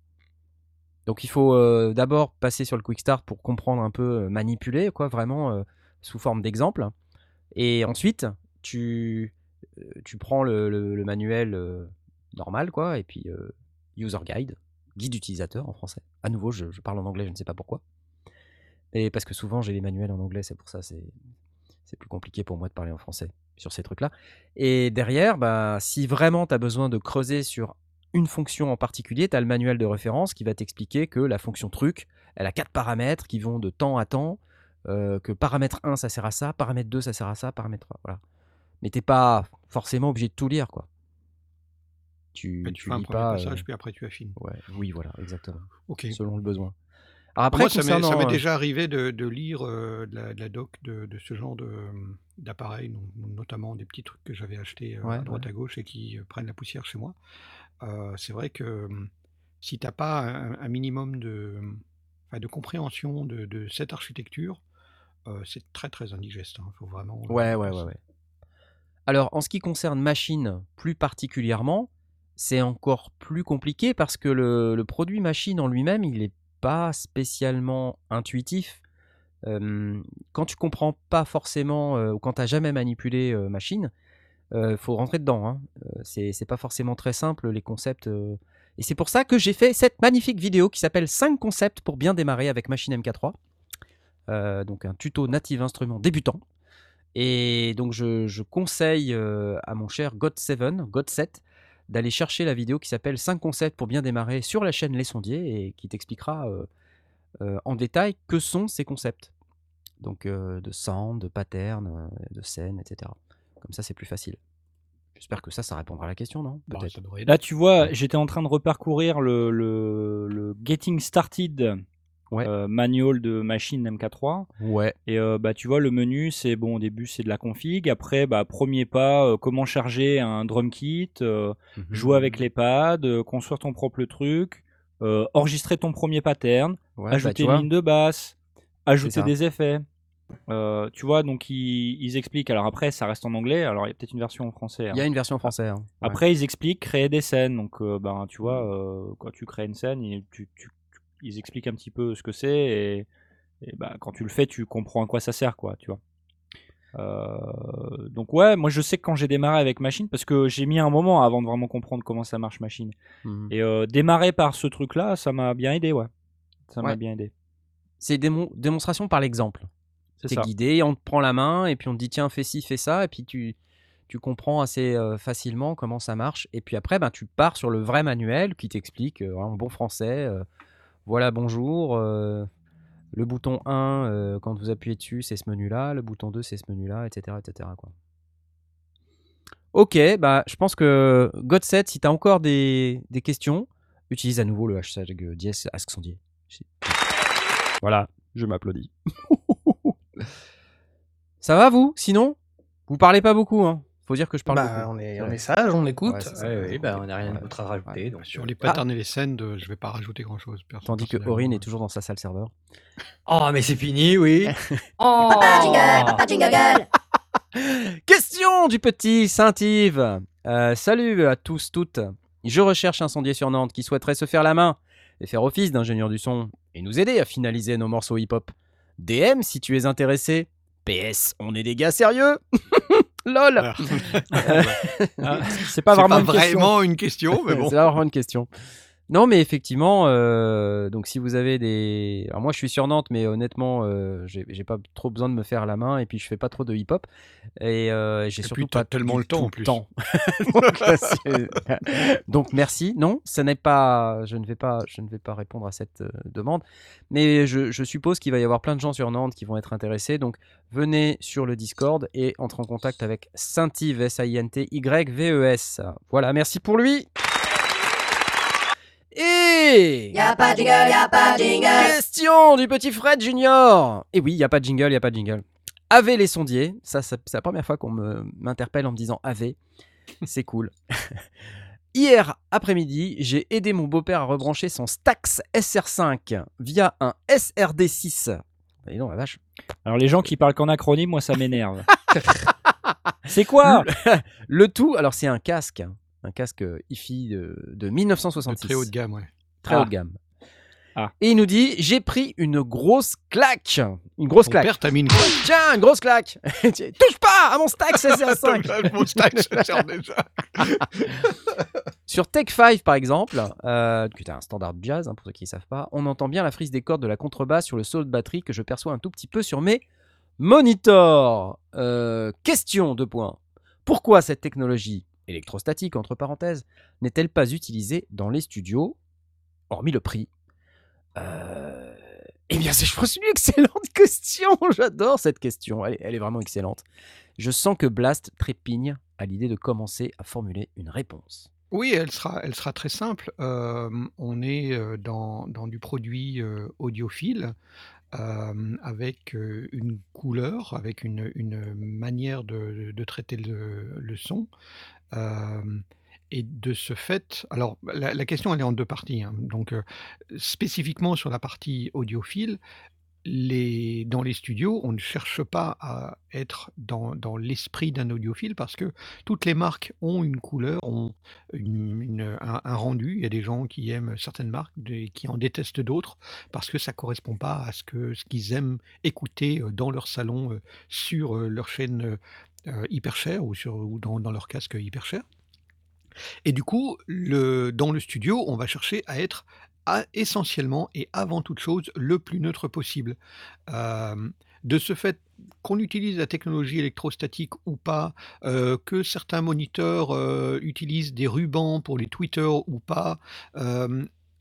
Donc il faut euh, d'abord passer sur le quick start pour comprendre un peu euh, manipuler quoi, vraiment sous forme d'exemple. Et ensuite, tu tu prends le, le- manuel normal, quoi, et puis user guide, guide utilisateur en français. À nouveau, je, je parle en anglais, je ne sais pas pourquoi. Et parce que souvent j'ai les manuels en anglais, c'est pour ça, c'est c'est plus compliqué pour moi de parler en français sur ces trucs-là. Et derrière, bah, si vraiment tu as besoin de creuser sur une fonction en particulier, tu as le manuel de référence qui va t'expliquer que la fonction truc, elle a quatre paramètres qui vont de temps à temps, euh, que paramètre 1 ça sert à ça, paramètre 2 ça sert à ça, paramètre 3, voilà. Mais t'es pas forcément obligé de tout lire, quoi. Tu, Mais tu tu fais un premier pas. passage, euh, puis après tu affines. ouais, oui, voilà, exactement. Selon le besoin. Alors après, Moi, ça m'est ça concernant, m'est euh, déjà arrivé de, de lire euh, de, la, de la doc de, de ce genre de, d'appareils, notamment des petits trucs que j'avais achetés euh, Ouais, à droite à gauche et qui prennent la poussière chez moi. Euh, c'est vrai que euh, si tu n'as pas un, un minimum de, enfin, de compréhension de, cette architecture, c'est très très indigeste. Il faut vraiment. Ouais, ouais, ouais, ouais. Alors, en ce qui concerne machine plus particulièrement, c'est encore plus compliqué parce que le, le produit machine en lui-même, il n'est pas spécialement intuitif. Quand tu comprends pas forcément, ou quand tu n'as jamais manipulé machine, il faut rentrer dedans. Hein. C'est pas forcément très simple, les concepts. Et c'est pour ça que j'ai fait cette magnifique vidéo qui s'appelle 5 concepts pour bien démarrer avec Machine MK3. Euh, donc un tuto native instrument débutant. Et donc je, je conseille à mon cher God7, God7 d'aller chercher la vidéo qui s'appelle 5 concepts pour bien démarrer sur la chaîne Les Sondiers et qui t'expliquera euh, euh, en détail que sont ces concepts. Donc euh, de sound, de pattern, de scène, etc. Comme ça c'est plus facile. J'espère que ça, ça répondra à la question, non? Bah. Là, tu vois, j'étais en train de reparcourir le, le, le Getting Started Ouais. euh, manual de machine MK3. Ouais. Et euh, bah, tu vois, le menu, c'est bon, au début, c'est de la config. Après, bah, premier pas, euh, comment charger un drum kit, euh, jouer avec les pads, construire ton propre truc, enregistrer ton premier pattern, Ouais, bah, ajouter tu une ligne de basse, ajouter des effets. Tu vois, donc ils, ils expliquent. Alors après, ça reste en anglais. Alors il y a peut-être une version en français. hein. Il y a une version française. hein. Ouais. Après, ils expliquent créer des scènes. Donc, ben, tu vois, euh, quand tu crées une scène, tu- tu- ils expliquent un petit peu ce que c'est. Et, et bah, quand tu le fais, tu comprends à quoi ça sert, quoi, tu vois. Euh, donc, ouais, moi je sais que quand j'ai démarré avec Machine, parce que j'ai mis un moment avant de vraiment comprendre comment ça marche Machine. Mhm. Et euh, démarrer par ce truc-là, ça m'a bien aidé, ouais. Ça m'a bien aidé. C'est démon- démonstration par l'exemple. C'est guidé, on te prend la main et puis on te dit tiens fais ci, fais ça et puis tu, tu comprends assez euh, facilement comment ça marche et puis après ben, tu pars sur le vrai manuel qui t'explique en bon français voilà bonjour euh, le bouton 1 euh, quand vous appuyez dessus c'est ce menu là le bouton 2 c'est ce menu là etc etc. Ok bah je pense que Godset si tu encore des, des questions utilise à nouveau le hashtag euh, dièse AskSondier. Voilà, je m'applaudis. Ça va vous? Sinon Vous parlez pas beaucoup, hein Faut dire que je parle Bah, beaucoup. on est, on est sage, on écoute. Ouais, c'est ça. Ouais, oui, bah, on n'a rien Ouais. d'autre à rajouter. Donc, Sur euh, les patterns et les scènes, de- je vais pas rajouter grand chose. Tandis que Aurine est toujours dans sa salle serveur. Oh, mais c'est fini, oui. oh Papa jingle, papa jingle. Question du petit Saint-Yves. Euh, salut à tous, toutes. Je recherche un sondier sur Nantes qui souhaiterait se faire la main et faire office d'ingénieur du son et nous aider à finaliser nos morceaux hip-hop. DM si tu es intéressé. PS, on est des gars sérieux LOL Ah. Ah, c'est pas vraiment une question. une question, mais bon. C'est vraiment une question. Non, mais effectivement, euh, donc si vous avez des. Alors moi, je suis sur Nantes, mais honnêtement, euh, j'ai j'ai pas trop besoin de me faire la main et puis je fais pas trop de hip-hop. Et euh, j'ai Et surtout t'as pas tellement du le temps, tout en plus. donc, c'est- donc, merci. Non, ce n'est pas. Je ne vais pas. Je ne vais pas répondre à cette euh, demande. Mais je, je suppose qu'il va y avoir plein de gens sur Nantes qui vont être intéressés. Donc, venez sur le Discord et entre en contact avec Saint-Yves, S-A-I-N-T-Y-V-E-S. E Voilà, merci pour lui. Et Y'a pas de jingle, y'a pas de jingle. question du petit Fred Junior. Et oui, y a pas de jingle, y a pas de jingle. Ave les sondiers, ça, ça- c'est la première fois qu'on me- m'interpelle en me disant Ave. C'est cool. Hier après-midi, j'ai aidé mon beau-père à rebrancher son Stax SR5 via un SRD6. Dis donc, la vache. Alors les gens qui parlent qu'en acronyme, moi ça m'énerve. c'est quoi? Le tout, alors c'est un casque, un casque hi-fi de, de De 1966. très haut de gamme, ouais. Très Ah. haut de gamme. Ah. Et il nous dit J'ai pris une grosse claque. Une grosse claque. père t'a mis une Tiens, une grosse claque. Touche pas à mon Stax SR5. Mon stack, ça sert déjà. Sur Tech 5, par exemple, euh, qui est un standard jazz, hein, pour ceux qui ne savent pas, on entend bien la frise des cordes de la contrebasse sur le solo de batterie que je perçois un tout petit peu sur mes monitors. Euh, question de points. Pourquoi cette technologie électrostatique, entre parenthèses, n'est-elle pas utilisée dans les studios, hormis le prix? Euh, Eh bien, c'est, je pense, une excellente question. J'adore cette question. Elle, est- vraiment excellente. Je sens que Blast trépigne à l'idée de commencer à formuler une réponse. Oui, elle sera, très simple. Euh, on est euh, dans, du produit audiophile avec une couleur, avec une, manière de, traiter le son. Et de ce fait, alors la, la question elle est en deux parties. hein. Donc spécifiquement sur la partie audiophile, dans les studios, on ne cherche pas à être dans, l'esprit d'un audiophile parce que toutes les marques ont une couleur, ont un, rendu. Il y a des gens qui aiment certaines marques, des- qui en détestent d'autres parce que ça correspond pas à ce que ce qu'ils aiment écouter dans leur salon, sur leur chaîne euh, hyper chère ou, sur, ou dans, dans leur casque hyper cher. Et du coup, le, dans le studio, on va chercher à être à- essentiellement et avant toute chose le plus neutre possible. Euh, de ce fait, qu'on utilise la technologie électrostatique ou pas, euh, que certains moniteurs utilisent des rubans pour les tweeters ou pas,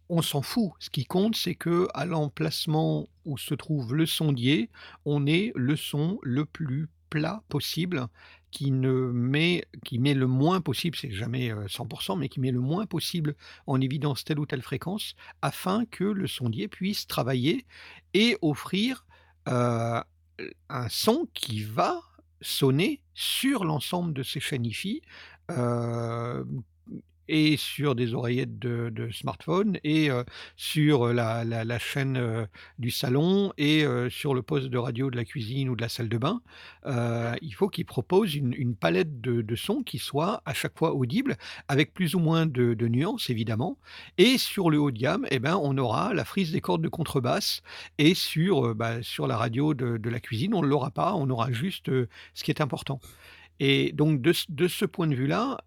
on s'en fout. Ce qui compte, c'est que à l'emplacement où se trouve le sondier, on ait le son le plus plat possible qui ne met, qui met le moins possible, c'est jamais euh, 100%, mais qui met le moins possible en évidence telle ou telle fréquence, afin que le sondier puisse travailler et offrir euh, un son qui va sonner sur l'ensemble de ces chaînes euh, et sur des oreillettes de, smartphone et sur la, la- chaîne du salon et sur le poste de radio de la cuisine ou de la salle de bain. Il faut qu'il propose une, une palette de, sons qui soit à chaque fois audible, avec plus ou moins de, de nuances évidemment. Et sur le haut de gamme, eh ben, on aura la frise des cordes de contrebasse. Et sur, bah, sur la radio de, la cuisine, on ne l'aura pas, on aura juste ce qui est important. Et donc de, de ce point de vue-là,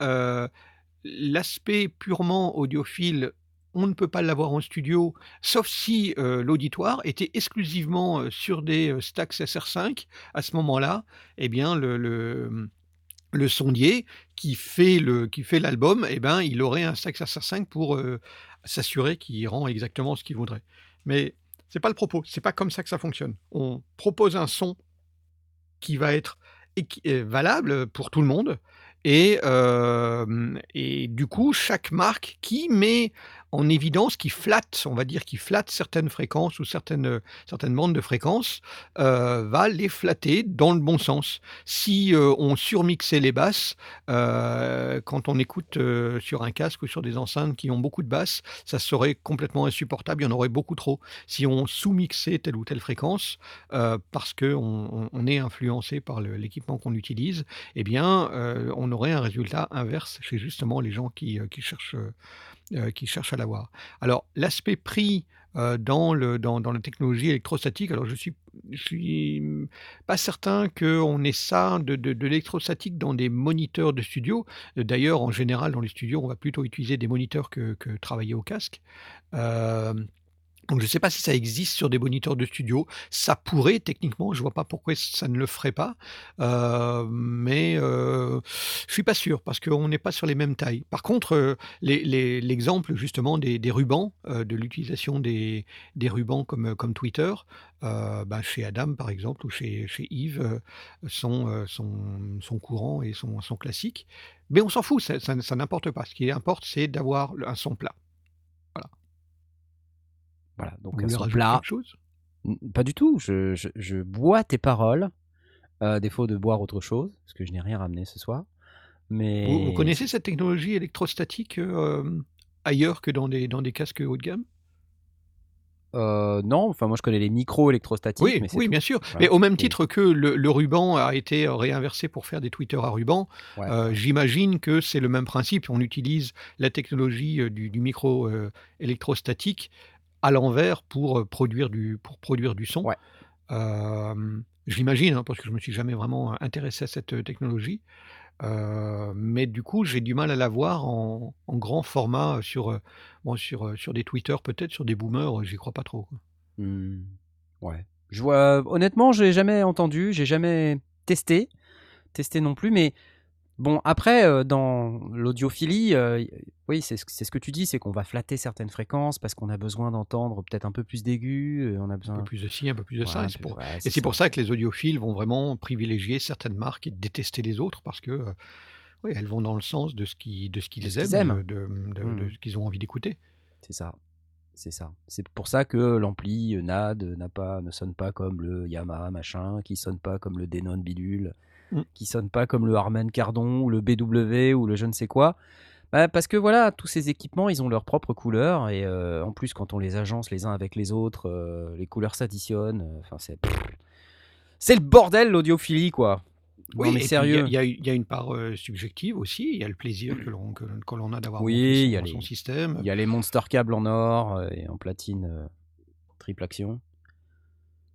l'aspect purement audiophile, on ne peut pas l'avoir en studio, sauf si euh, l'auditoire était exclusivement euh, sur des euh, Stax SR5. À ce moment-là, eh bien, le, le, le sondier qui fait l'album, eh ben, il aurait un Stax SR5 pour s'assurer qu'il rend exactement ce qu'il voudrait. Mais c'est pas le propos, c'est pas comme ça que ça fonctionne. On propose un son qui va être valable pour tout le monde. Et, du coup, chaque marque qui met en évidence, qui flatte, on va dire, qui flatte certaines fréquences ou certaines, certaines bandes de fréquences, euh, va les flatter dans le bon sens. Si euh, on surmixait les basses, euh, quand on écoute sur un casque ou sur des enceintes qui ont beaucoup de basses, ça serait complètement insupportable, il y en aurait beaucoup trop. Si on sous-mixait telle ou telle fréquence, parce qu'on on, on est influencé par l'équipement qu'on utilise, eh bien, on aurait un résultat inverse chez justement les gens qui, cherchent, qui cherchent à l'avoir. Alors, l'aspect prix euh, dans, le, dans, la technologie électrostatique, alors je je suis pas certain qu'on ait ça de, de, l'électrostatique dans des moniteurs de studio. Euh, D'ailleurs, en général, dans les studios, on va plutôt utiliser des moniteurs que, que travailler au casque. Euh, donc je ne sais pas si ça existe sur des moniteurs de studio. Ça pourrait techniquement, je vois pas pourquoi ça ne le ferait pas, Euh, mais euh, je suis pas sûr parce qu'on n'est pas sur les mêmes tailles. Par contre, euh, l'exemple justement des, rubans, euh, de l'utilisation des, rubans comme, comme Twitter, bah, chez Adam par exemple ou chez, Yves, sont, sont, sont courants et sont, classiques. Mais on s'en fout, ça n'importe pas. Ce qui importe, c'est d'avoir un son plat. Voilà, donc Vous plat. quelque chose? Pas du tout. Je, je- je bois tes paroles, à défaut de boire autre chose, parce que je n'ai rien ramené ce soir. Mais Vous, vous connaissez cette technologie électrostatique euh, ailleurs que dans des, dans des casques haut de gamme? Euh, non, enfin moi je connais les micros électrostatiques. Oui, mais c'est oui, tout. bien sûr. Mais au même titre que le, le ruban a été réinversé pour faire des tweeters à ruban, Ouais. euh, j'imagine que c'est le même principe. On utilise la technologie euh, du, du micro euh, électrostatique à l'envers pour produire du, pour produire du son. Ouais. Euh, J'imagine, hein, parce que je me suis jamais vraiment intéressé à cette technologie. Euh, mais du coup, j'ai du mal à la voir en, en grand format sur, bon, sur, sur des tweeters, peut-être sur des boomers, j'y crois pas trop. Hmm, Ouais. Je vois. Honnêtement, j'ai jamais entendu, j'ai jamais testé, testé non plus. Mais bon, après, euh, dans l'audiophilie, euh, oui, c'est ce, que tu dis, c'est qu'on va flatter certaines fréquences parce qu'on a besoin d'entendre peut-être un peu plus d'aigus. euh, On a Un besoin. peu plus de ci, un peu plus de Ouais, ça. un et c'est peu- pour, ouais, Et c'est pour ça que les audiophiles vont vraiment privilégier certaines marques et détester les autres parce que euh, oui, elles vont dans le sens de ce qui- de ce qu'ils De ce aiment, qu'ils aiment. de, de- Mhm. ce qu'ils ont envie d'écouter. C'est ça. C'est ça. C'est pour ça que l'ampli NAD n'a pas, ne sonne pas comme le Yamaha machin, qui sonne pas comme le Denon bidule, Mm. qui sonne pas comme le Harman Kardon ou le BW ou le je ne sais quoi. Bah, parce que voilà, tous ces équipements, ils ont leur propre couleur et euh, en plus, quand on les agence les uns avec les autres, euh, les couleurs s'additionnent. euh, Enfin, c'est c'est le bordel l'audiophilie quoi. Oui, non mais sérieux. Il y, a- y y une part euh, subjective aussi. Il y a le plaisir que l'on que, que l'on a d'avoir Oui, son, les- son système. Il y a les monster câbles en or et en platine triple action.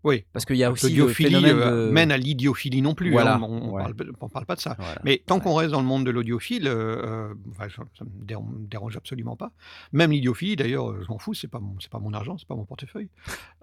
Oui. Parce qu'il y a aussi le phénomène euh, de... mène à l'idiophilie non plus. Voilà, hein, on ne ouais. parle, pas de ça. Voilà. Mais tant Ouais. qu'on reste dans le monde de l'audiophile, euh, euh, enfin, ça ne me dérange, me dérange absolument pas. Même l'idiophilie, d'ailleurs, je m'en fous, c'est pas mon, c'est pas mon argent, c'est pas mon portefeuille.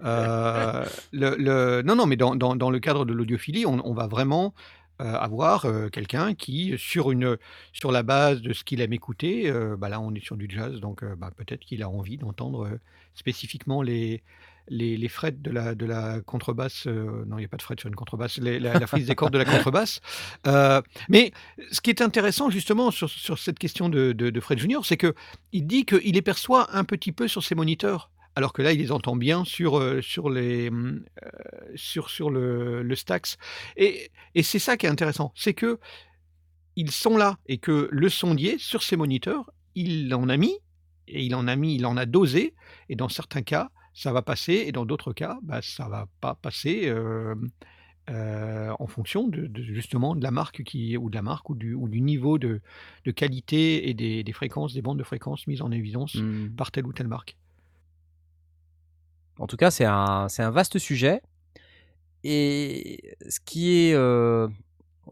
Euh, le, le- non, non, mais dans, dans- dans le cadre de l'audiophilie, on, on va vraiment euh, avoir euh, quelqu'un qui, sur une, sur la base de ce qu'il aime écouter, euh, bah là, on est sur du jazz, donc bah, peut-être qu'il a envie d'entendre spécifiquement les les, les frettes de la, de la contrebasse, euh, non, il n'y a pas de frettes sur une contrebasse, les- la, la frise des cordes de la contrebasse. Euh, mais ce qui est intéressant justement sur, sur cette question de, de, de Fred Junior, c'est que il dit qu'il les perçoit un petit peu sur ses moniteurs, alors que là, il les entend bien sur, euh, sur, les, euh, sur, sur le, le Stax. Et, et c'est ça qui est intéressant, c'est que ils sont là et que le sondier sur ses moniteurs, il en a mis et il en a mis, il en a dosé et dans certains cas, ça va passer et dans d'autres cas, bah, ça va pas passer euh, euh, en fonction de, de- justement de la marque qui ou de la marque ou du, ou du niveau de, de qualité et des, des fréquences, des bandes de fréquences mises en évidence Hmm. par telle ou telle marque. En tout cas, c'est un, c'est un vaste sujet. Et ce qui est. euh,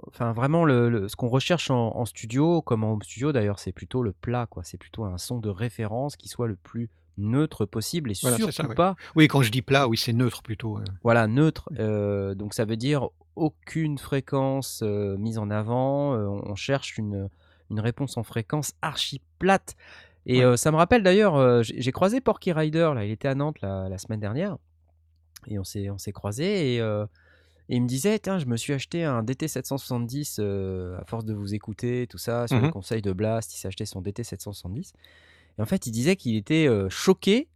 Enfin, vraiment, le, le- ce qu'on recherche en, en studio, comme en home studio d'ailleurs, c'est plutôt le plat, quoi. C'est plutôt un son de référence qui soit le plus neutre possible et Voilà, surtout ça, pas, Oui, quand je dis plat, oui, c'est neutre plutôt. euh. voilà, neutre. Euh, donc ça veut dire aucune fréquence euh, mise en avant. Euh, on cherche une, une réponse en fréquence archi plate. Et Ouais. ça me rappelle d'ailleurs, j'ai croisé Porky Rider, là, il était à Nantes la, la semaine dernière. Et on s'est on s'est croisés et, et il me disait, tiens, je me suis acheté un DT770 euh, à force de vous écouter, tout ça, sur les Mhm. conseils de Blast, il s'est acheté son DT770. Et en fait, il disait qu'il était choqué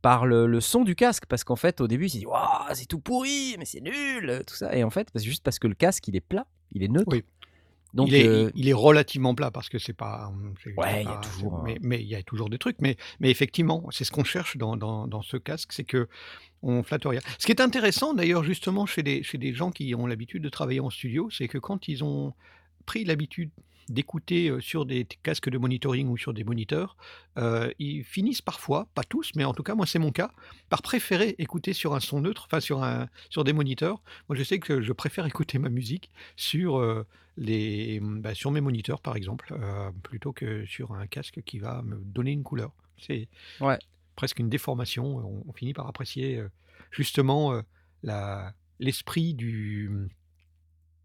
par le, le son du casque parce qu'en fait, au début, il s'est dit Waouh, c'est tout pourri, mais c'est nul, tout ça. Et en fait, c'est juste parce que le casque, il est plat, il est neutre. Oui. Donc, il, est, euh, il est relativement plat parce que c'est pas. c'est- Ouais, il y a toujours Mais, mais il y a toujours des trucs. Mais, mais effectivement, c'est ce qu'on cherche dans, dans, dans ce casque, c'est que on flatte rien. Ce qui est intéressant d'ailleurs justement chez des, chez des gens qui ont l'habitude de travailler en studio, c'est que quand ils ont pris l'habitude d'écouter sur des casques de monitoring ou sur des moniteurs, euh, ils finissent parfois, pas tous, mais en tout cas moi c'est mon cas, par préférer écouter sur un son neutre, enfin sur, un, sur des moniteurs. Moi je sais que je préfère écouter ma musique sur, euh, les, bah, sur mes moniteurs par exemple, euh, plutôt que sur un casque qui va me donner une couleur. C'est Ouais. presque une déformation. On, on finit par apprécier justement la- l'esprit du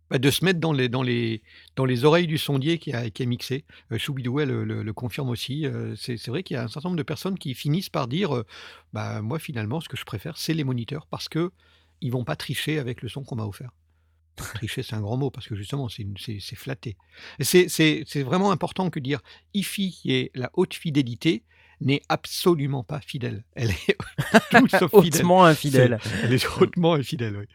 bah, de se mettre dans les, dans, les, dans les oreilles du sondier qui a, qui a mixé. Euh, Choubidouet le, le- le confirme aussi. Euh, c'est vrai qu'il y a un certain nombre de personnes qui finissent par dire euh, bah, Moi, finalement, ce que je préfère, c'est les moniteurs parce que ils vont pas tricher avec le son qu'on m'a offert. Tricher, c'est un grand mot parce que justement, c'est c'est flatté. C'est vraiment important que dire IFI, qui est la haute fidélité, n'est absolument pas fidèle. Elle est tout sauf fidèle. hautement infidèle. Elle est hautement infidèle, oui.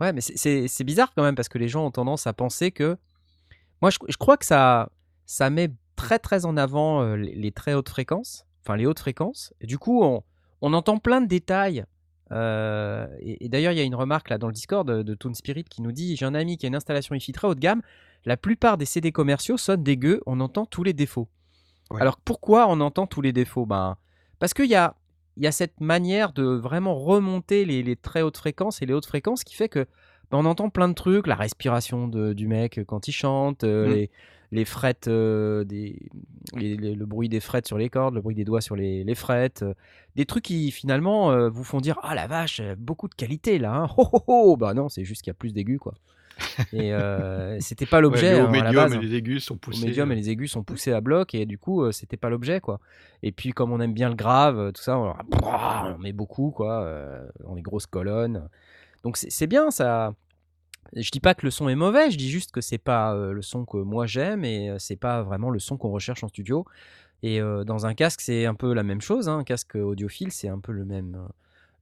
Ouais, mais c'est- bizarre quand même parce que les gens ont tendance à penser que. Moi, je, je crois que ça, ça met très très en avant euh, les, les très hautes fréquences, enfin les hautes fréquences. Et du coup, on, on entend plein de détails. euh, et et d'ailleurs, il y a une remarque là dans le Discord de, de Toon Spirit qui nous dit J'ai un ami qui a une installation IFI très haut de gamme. La plupart des CD commerciaux sonnent dégueux, on entend tous les défauts. Ouais. Alors pourquoi on entend tous les défauts? Ben, Parce qu'il y a, y a cette manière de vraiment remonter les, les très hautes fréquences et les hautes fréquences qui fait que ben, on entend plein de trucs, la respiration de- du mec quand il chante, euh, Mm. les, les frettes, euh, des, les- les- le bruit des frettes sur les cordes, le bruit des doigts sur les, les frettes, euh, des trucs qui finalement euh, vous font dire ah la vache, euh, beaucoup de qualité là, hein. oh, oh, oh. bah non c'est juste qu'il y a plus d'aigus quoi. Et euh, c'était pas l'objet Ouais, hein, la médium et les aigus sont Au poussés. médium et euh, les aigus sont poussés à bloc et du coup euh, c'était pas l'objet quoi. Et puis comme on aime bien le grave, euh, tout ça, on, on met beaucoup quoi, dans les grosses colonnes. Donc c'est bien ça. Je dis pas que le son est mauvais, je dis juste que c'est pas le son que moi j'aime et c'est pas vraiment le son qu'on recherche en studio. Et euh, dans un casque c'est un peu la même chose, hein. un casque audiophile c'est un peu le même,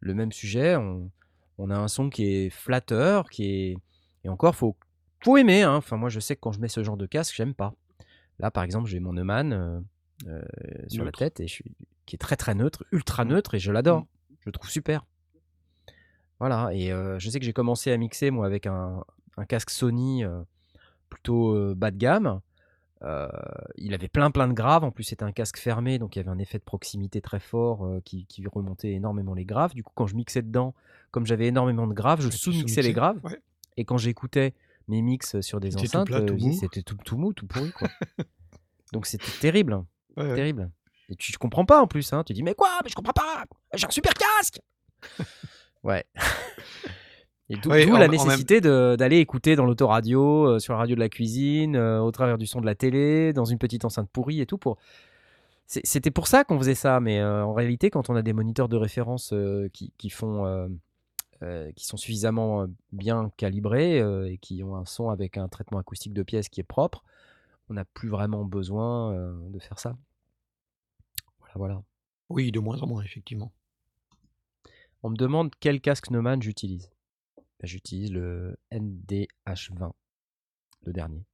le même sujet. On, on a un son qui est flatteur, qui est et encore faut faut aimer. hein. Enfin moi je sais que quand je mets ce genre de casque j'aime pas. Là par exemple j'ai mon Neumann euh, euh, sur la tête et je suis qui est très très neutre, ultra Mm. neutre et je l'adore. Je le trouve super. Voilà, et euh, je sais que j'ai commencé à mixer moi avec un, un casque Sony plutôt bas de gamme. Il avait plein plein de graves, en plus c'était un casque fermé, donc il y avait un effet de proximité très fort qui, qui remontait énormément les graves. Du coup, quand je mixais dedans, comme j'avais énormément de graves, je sous-mixais les graves. ouais. Et quand j'écoutais mes mix sur des C'était tout enceintes, plat, tout euh, c'était tout, tout mou, tout pourri. Quoi. donc c'était terrible, Ouais, ouais. terrible. Et tu, tu comprends pas en plus, hein. tu dis mais quoi, mais je comprends pas, j'ai un super casque. ouais. Et d'où Ouais, d'où en- la même- nécessité de- d'aller écouter dans l'autoradio, euh, sur la radio de la cuisine, euh, au travers du son de la télé, dans une petite enceinte pourrie et tout. Pour... C'est- C'était pour ça qu'on faisait ça, mais euh, en réalité, quand on a des moniteurs de référence qui, qui font, euh, qui sont suffisamment bien calibrés euh, et qui ont un son avec un traitement acoustique de pièce qui est propre, on n'a plus vraiment besoin euh, de faire ça. Voilà, voilà. Oui, de moins en moins, effectivement. On me demande quel casque Neumann j'utilise. Ben, j'utilise le NDH20, le dernier,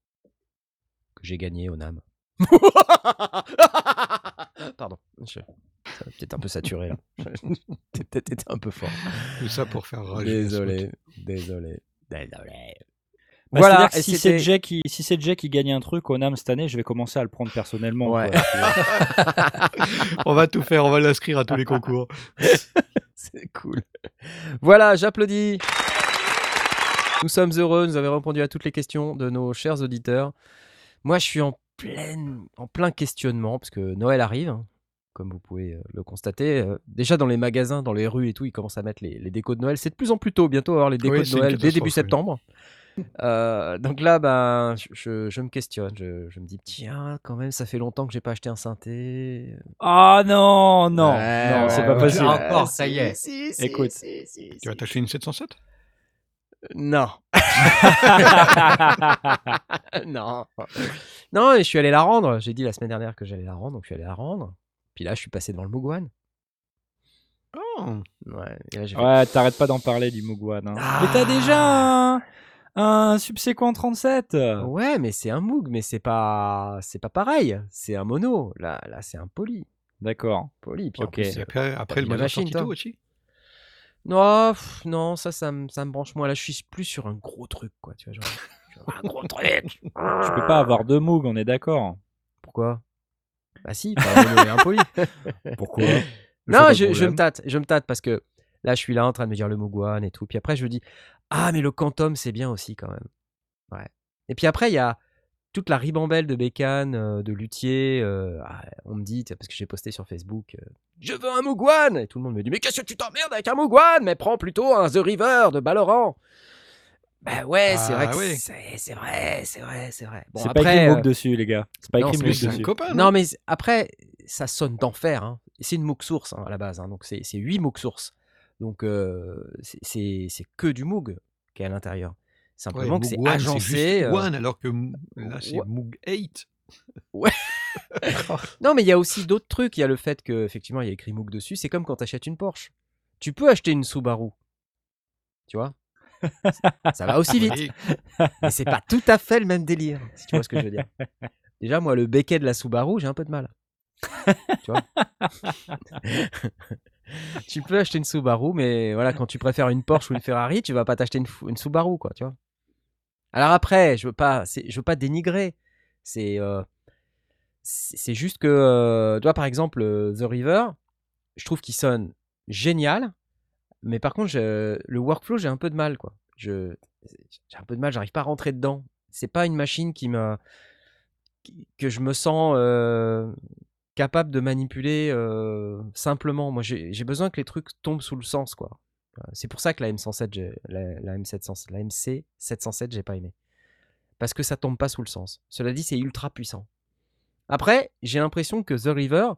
que j'ai gagné au NAM. Pardon, je... peut-être un peu saturé là. J'ai peut-être été un peu fort. Tout ça pour faire rager. Désolé, désolé, désolé. Bah, Voilà, et si c'est Jay qui si c'est Jay qui gagne un truc au NAM cette année, je vais commencer à le prendre personnellement. Ouais. quoi. Puis, on va tout faire, on va l'inscrire à tous les concours. C'est cool. Voilà, j'applaudis. Nous sommes heureux, nous avons répondu à toutes les questions de nos chers auditeurs. Moi, je suis en, pleine, en plein questionnement, parce que Noël arrive, hein, comme vous pouvez euh, le constater. Euh, déjà dans les magasins, dans les rues et tout, ils commencent à mettre les, les décos de Noël. C'est de plus en plus tôt, bientôt avoir les décos Oui, de Noël dès début oui. septembre. Euh, donc là, ben, je, je- je me questionne, je, je me dis, tiens, quand même, ça fait longtemps que j'ai pas acheté un synthé. Ah non, non, Ouais, non, c'est ouais, pas ouais. possible. Encore, ça y est. Si, si, Écoute. si, si, Tu vas t'acheter une 707 Non. non. Non, je suis allé la rendre. J'ai dit la semaine dernière que j'allais la rendre, donc je suis allé la rendre. Puis là, je suis passé devant le Mugwan. Oh. Ouais, et là, j'ai fait, Ouais, t'arrêtes pas d'en parler du Mugwan. hein. Ah. Mais t'as déjà un, un subséquent 37. Ouais, mais c'est un Moog, mais c'est pas, c'est pas pareil. C'est un mono. Là, là, c'est un poly. D'accord. Poly. Puis en Ok. plus, Et après, après mis le la moteur machine, Sortito toi. aussi? Non, pff, non, ça, ça, me- ça me branche moins. Là, je suis plus sur un gros truc, quoi. Tu vois, genre, genre, un gros truc. Tu peux pas avoir deux Moog, on est d'accord. Pourquoi? Bah si, et un poly. Pourquoi? Non, je, me tâte, je me tâte parce que là, je suis là en train de me dire le Mugwan et tout. Puis après, je me dis, ah, mais le Quantum, c'est bien aussi quand même. Ouais. Et puis après, il y a toute la ribambelle de bécanes, euh, de luthiers. euh, ah, on me dit, parce que j'ai posté sur Facebook, euh, je veux un Mugwan Et tout le monde me dit, mais qu'est-ce que tu t'emmerdes avec un Mugwan Mais prends plutôt un The River de Balloran. Bah ouais, c'est Ah vrai que ouais. c'est c'est vrai, c'est vrai, c'est vrai. Bon, c'est pas après, écrit Moog euh, dessus, les gars. C'est pas non, écrit c'est Moog C'est un dessus. copain, non, mais après, ça sonne d'enfer. Hein. C'est une Moog source hein, à la base. hein. Donc, c'est c'est 8 Moog sources. Donc, euh, c'est- c'est c'est que du Moog qui est à l'intérieur. Ouais, Simplement que c'est One, agencé. juste euh, One, alors que m- là, c'est Ouais. Moog 8. Non, mais il y a aussi d'autres trucs. Il y a le fait que effectivement, il y a écrit Moog dessus. C'est comme quand tu achètes une Porsche. Tu peux acheter une Subaru. Tu vois? Ça va aussi vite. Mais c'est pas tout à fait le même délire, si tu vois ce que je veux dire. Déjà, moi, le becquet de la Subaru, j'ai un peu de mal. tu vois Tu peux acheter une Subaru, mais voilà, quand tu préfères une Porsche ou une Ferrari, tu vas pas t'acheter une, Subaru, quoi, tu vois. Alors après, je veux pas, je veux pas dénigrer. C'est, euh, c'est c'est juste que, euh, toi, par exemple, euh, The River, je trouve qu'il sonne génial, mais par contre, le workflow, j'ai un peu de mal, quoi. J'ai un peu de mal, j'arrive pas à rentrer dedans. C'est pas une machine qui qui- que je me sens euh, capable de manipuler euh, simplement. Moi, j'ai besoin que les trucs tombent sous le sens, quoi. Euh, C'est pour ça que la M107, j'ai- la, la M700, la MC 707, j'ai pas aimé. Parce que ça tombe pas sous le sens. Cela dit, c'est ultra puissant. Après, j'ai l'impression que The River,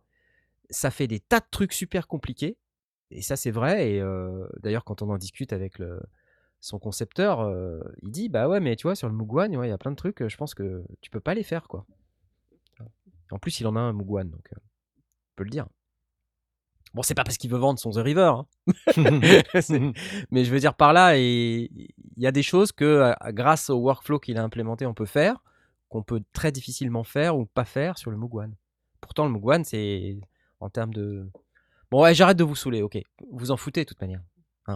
ça fait des tas de trucs super compliqués. Et ça, c'est vrai. Et euh, d'ailleurs, quand on en discute avec son concepteur, euh, il dit Bah ouais, mais tu vois, sur le Mugwan, il y a plein de trucs, euh, je pense que tu peux pas les faire, quoi. En plus, il en a un Mugwan, donc on peut le dire. Bon, c'est pas parce qu'il veut vendre son The River, hein. Mais je veux dire par là, il y a des choses que, grâce au workflow qu'il a implémenté, on peut faire, qu'on peut très difficilement faire ou pas faire sur le Mugwan. Pourtant, le Mugwan, c'est en termes de. Bon, ouais, j'arrête de vous saouler, ok. Vous en foutez de toute manière.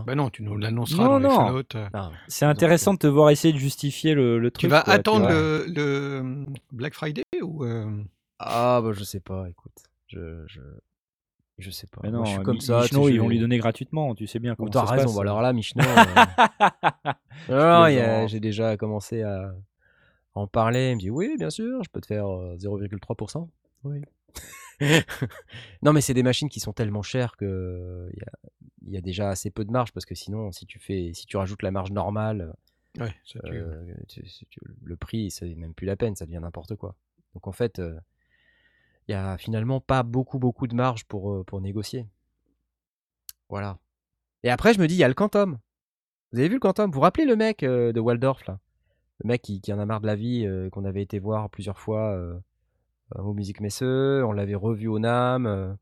Bah non, tu nous l'annonceras Non, dans les non. fallout, euh. Non. C'est intéressant de te voir essayer de justifier le, le truc. Tu vas quoi, attendre le, le Black Friday ou euh, Ah, bah, je sais pas, écoute. Je. je... Je sais pas. Mais Moi, non, je suis Mi- comme ça. tu sais, Michno, ils vont lui donner gratuitement, tu sais bien comment ça se raison, passe. bah alors là, Michno. euh, a- j'ai déjà commencé à en parler. Il me dit oui, bien sûr, je peux te faire euh, 0,3%. Oui. Non, mais c'est des machines qui sont tellement chères que il y a, il y a déjà assez peu de marge parce que sinon, si tu fais, si tu rajoutes la marge normale, ouais, ça euh, tu- le prix, c'est même plus la peine, ça devient n'importe quoi. Donc en fait, euh, il y a finalement pas beaucoup, beaucoup de marge pour, euh, pour négocier. Voilà. Et après, je me dis, il y a le Quantum. Vous avez vu le Quantum? Vous vous rappelez le mec de Waldorf, là? Le mec qui, qui en a marre de la vie, qu'on avait été voir plusieurs fois au Musique Messeux, on l'avait revu au NAM. euh.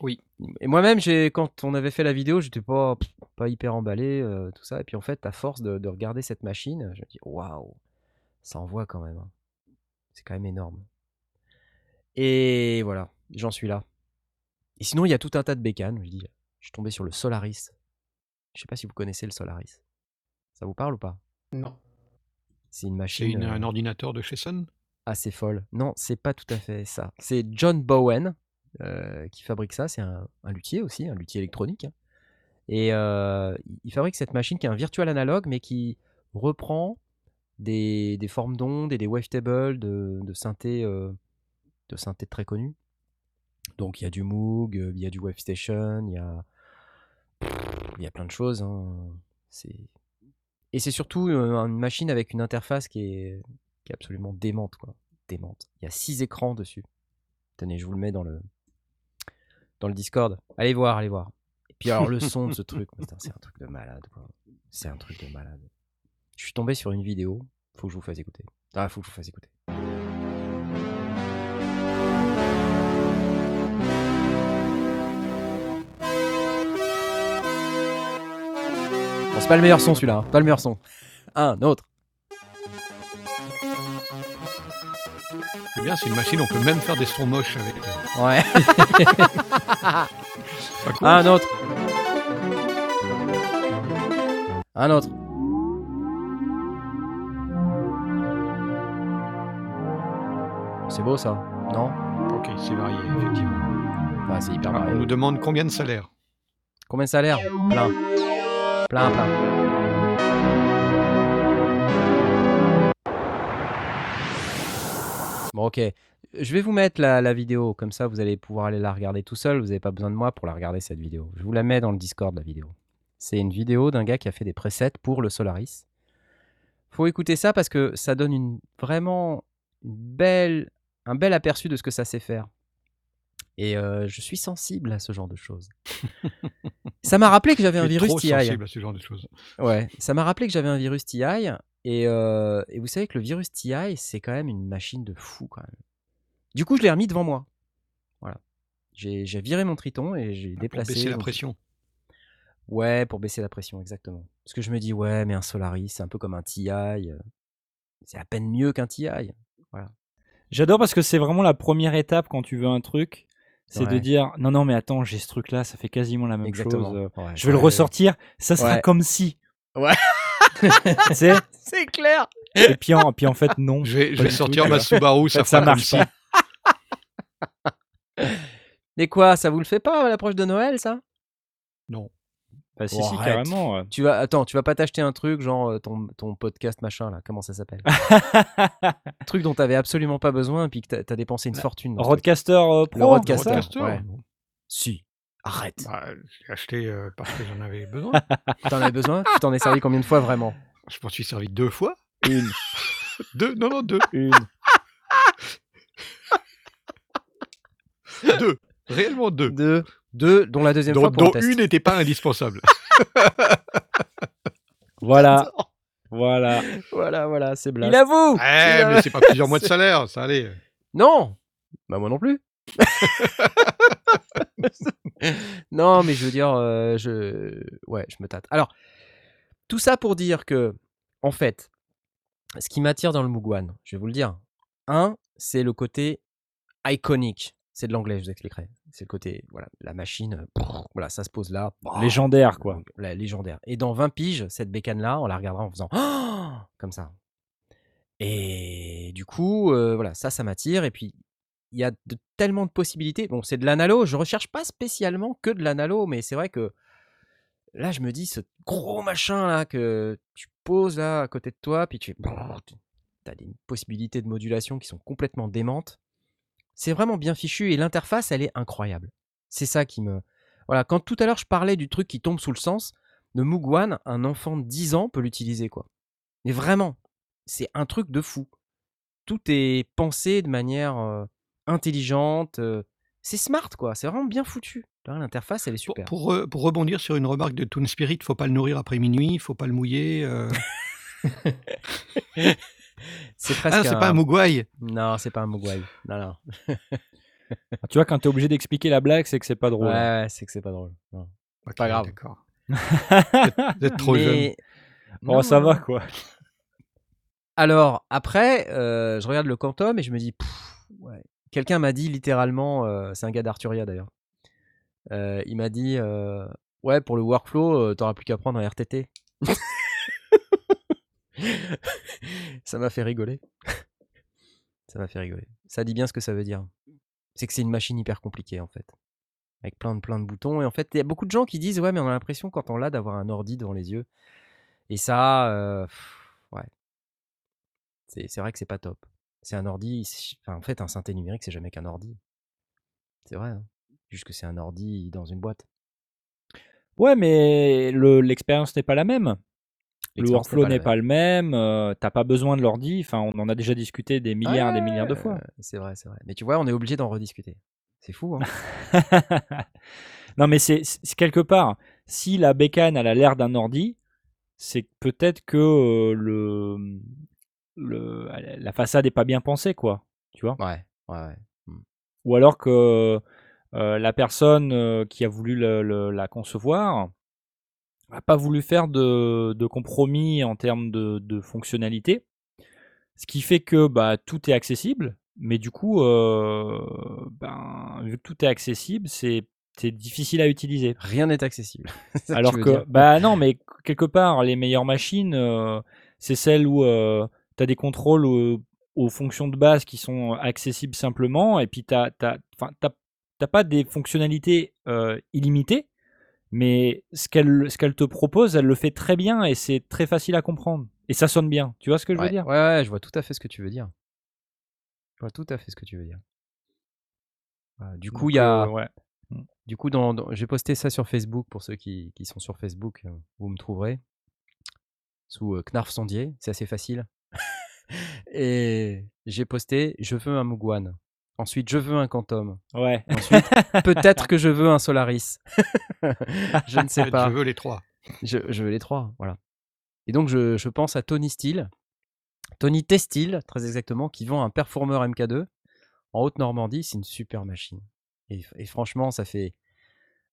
Oui. Et moi-même, j'ai quand on avait fait la vidéo, j'étais pas, pas hyper emballé, euh, tout ça. Et puis en fait, à force de, de regarder cette machine, je me dis, waouh, ça envoie quand même. hein. C'est quand même énorme. Et voilà, j'en suis là. Et sinon, il y a tout un tas de bécanes. Je dis, je suis tombé sur le Solaris. Je sais pas si vous connaissez le Solaris. Ça vous parle ou pas? Non. C'est une C'est machine euh, un ordinateur de chez Sun? Assez folle. Non, c'est pas tout à fait ça. C'est John Bowen euh, qui fabrique ça. C'est un, luthier aussi, un luthier électronique. hein. Et euh, il- fabrique cette machine qui est un virtual analogue, mais qui reprend des, formes d'ondes et des wavetables de, de synthé, euh, de synthé très connus. Donc il y a du Moog, il y a du Wavestation, il y a, il y a plein de choses. hein. Et c'est surtout une machine avec une interface qui est, qui est absolument démente, quoi. Démente. Il y a six écrans dessus. Tenez, je vous le mets dans le dans le Discord. Allez voir, allez voir. Et puis alors le son de ce truc, c'est un truc de malade, quoi. C'est un truc de malade. Je suis tombé sur une vidéo. Faut que je vous fasse écouter. Ah, faut que je vous fasse écouter. Bon, c'est pas le meilleur son celui-là, hein, pas le meilleur son. Un autre. C'est bien, c'est une machine, on peut même faire des sons moches avec. Ouais. Un autre. Un autre. C'est beau ça, non? Ok, c'est varié, effectivement. C'est hyper Ah, on varié. nous demande combien de salaire Combien de salaire Plein. Plein, plein. Bon, ok. Je vais vous mettre la, la vidéo, comme ça vous allez pouvoir aller la regarder tout seul. Vous n'avez pas besoin de moi pour la regarder cette vidéo. Je vous la mets dans le Discord, la vidéo. C'est une vidéo d'un gars qui a fait des presets pour le Solaris. Faut écouter ça parce que ça donne une, vraiment une belle, un bel aperçu de ce que ça sait faire. Et euh, je suis sensible à ce genre de choses. ça m'a rappelé que j'avais un virus trop TI. sensible à ce genre de choses. Ouais, ça m'a rappelé que j'avais un virus TI. Et, euh, et vous savez que le virus TI, c'est quand même une machine de fou quand même. Du coup, je l'ai remis devant moi. Voilà. J'ai viré mon triton et j'ai Pour déplacé. baisser la pression. Ouais, pour baisser la pression, exactement. Parce que je me dis, ouais, mais un Solaris, c'est un peu comme un TI. euh, C'est à peine mieux qu'un TI. J'adore parce que c'est vraiment la première étape quand tu veux un truc. C'est de dire non, non, mais attends, j'ai ce truc-là, ça fait quasiment la même Exactement. chose. euh, Ouais, Je vais le ressortir, ça sera Ouais. comme si. Ouais. C'est clair. Et puis en, puis en fait, non. Je vais, je sortir tout. ma Subaru, ça, ça marche pas. Mais quoi, ça vous le fait pas à l'approche de Noël, ça? Non. Bah, si, Oh, carrément. ouais. Tu vas, attends, tu vas pas t'acheter un truc genre euh, ton, ton podcast machin là, comment ça s'appelle? Un truc dont t'avais absolument pas besoin puis que t'as as dépensé une fortune. ce truc. Roadcaster euh, Pro. Le Roadcaster. ouais. Si. Arrête. Bah, je l'ai acheté euh, parce que j'en avais besoin. T'en avais besoin? Tu t'en es servi combien de fois vraiment? Je m'en suis servi deux fois. Une. Deux Non, non, deux. Une. Deux. Réellement deux. Deux. Deux, dont la deuxième Dont, fois pour un dont test. une n'était pas indispensable. Voilà. Voilà. Voilà, voilà, c'est blague. Il avoue Eh, mais c'est pas plusieurs mois de salaire, ça allait. Non Bah moi non plus. non, mais je veux dire, euh, je... Ouais, je me tâte. Alors, tout ça pour dire que, en fait, ce qui m'attire dans le Mugwan, je vais vous le dire. Un, c'est le côté iconique. C'est de l'anglais, je vous expliquerai. C'est le côté, voilà, la machine, voilà, ça se pose là. Légendaire, quoi. La légendaire. Et dans 20 piges, cette bécane-là, on la regardera en faisant comme ça. Et du coup, euh, voilà, ça, ça m'attire. Et puis, il y a tellement de possibilités. Bon, c'est de l'analo. Je recherche pas spécialement que de l'analo, mais c'est vrai que là, je me dis, ce gros machin là que tu poses là à côté de toi, puis tu as des possibilités de modulation qui sont complètement démentes. C'est vraiment bien fichu et l'interface, elle est incroyable. C'est ça qui me. Voilà, quand tout à l'heure je parlais du truc qui tombe sous le sens, de Mugwan, un enfant de 10 ans peut l'utiliser, quoi. Mais vraiment, c'est un truc de fou. Tout est pensé de manière euh, intelligente. euh, c'est smart, quoi. C'est vraiment bien foutu. L'interface, elle est super. pour, pour rebondir sur une remarque de Toon Spirit, faut pas le nourrir après minuit, faut pas le mouiller. euh. C'est presque. Ah, c'est pas un Mugwai. Non, c'est pas un Mugwai. Non, non. Ah, Tu vois, quand t'es obligé d'expliquer la blague, c'est que c'est pas drôle. Ouais, ouais, c'est que c'est pas drôle. Non. Ok, Pas grave. D'accord. Vous êtes trop jeune. Mais- bon, Non, ça non, va, quoi. Alors, après, euh, je regarde le Quantum et je me dis, pff, ouais. Quelqu'un m'a dit littéralement, euh, c'est un gars d'Arturia d'ailleurs, euh, il m'a dit, euh, ouais, pour le workflow, t'auras plus qu'à prendre un RTT. ça m'a fait rigoler. ça m'a fait rigoler. Ça dit bien ce que ça veut dire. C'est que c'est une machine hyper compliquée en fait. Avec plein de, plein de boutons. Et en fait, il y a beaucoup de gens qui disent, ouais, mais on a l'impression quand on l'a d'avoir un ordi devant les yeux. Et ça, ouais. C'est vrai que c'est pas top. C'est un ordi. enfin, en fait, un synthé numérique, c'est jamais qu'un ordi. C'est vrai. hein. Juste que c'est un ordi dans une boîte. Ouais, mais le- l'expérience n'est pas la même. Le workflow n'est pas le même. euh, T'as pas besoin de l'ordi. Enfin, on en a déjà discuté des milliards et des milliards de fois. C'est vrai, c'est vrai. Mais tu vois, on est obligé d'en rediscuter. C'est fou, hein non, mais c'est quelque part, si la bécane elle a l'air d'un ordi, c'est peut-être que euh, le, le, la façade est pas bien pensée, quoi. Tu vois? Ouais, ouais, ouais. Ou alors que euh, la personne euh, qui a voulu le- le- la concevoir n'a pas voulu faire de, de compromis en termes de, de fonctionnalité. Ce qui fait que bah, tout est accessible, mais du coup, euh, ben, vu que tout est accessible, c'est c'est difficile à utiliser. Rien n'est accessible. Alors que, bah non, mais quelque part, les meilleures machines, euh, c'est celles où tu as des contrôles aux, aux fonctions de base qui sont accessibles simplement, et puis tu n'as pas des fonctionnalités euh, illimitées, mais ce qu'elle ce qu'elle te propose, elle le fait très bien et c'est très facile à comprendre. Et ça sonne bien. Tu vois ce que je ouais, veux dire? ouais, ouais, je vois tout à fait ce que tu veux dire. Je vois tout à fait ce que tu veux dire. Du coup, il y a. euh, ouais. Du coup, dans, dans- j'ai posté ça sur Facebook pour ceux qui, qui sont sur Facebook. Vous me trouverez sous Knarf Sondier, c'est assez facile. Et j'ai posté je veux un Mugwan. Ensuite, je veux un Quantum. Ouais. Ensuite, peut-être que je veux un Solaris. je ne sais Je pas. veux les trois. Je, je veux les trois, voilà. Et donc, je, je pense à Tony Steele, Tony Testil, très exactement, qui vend un Performer MK2 en Haute-Normandie. C'est une super machine. Et, et franchement, ça fait,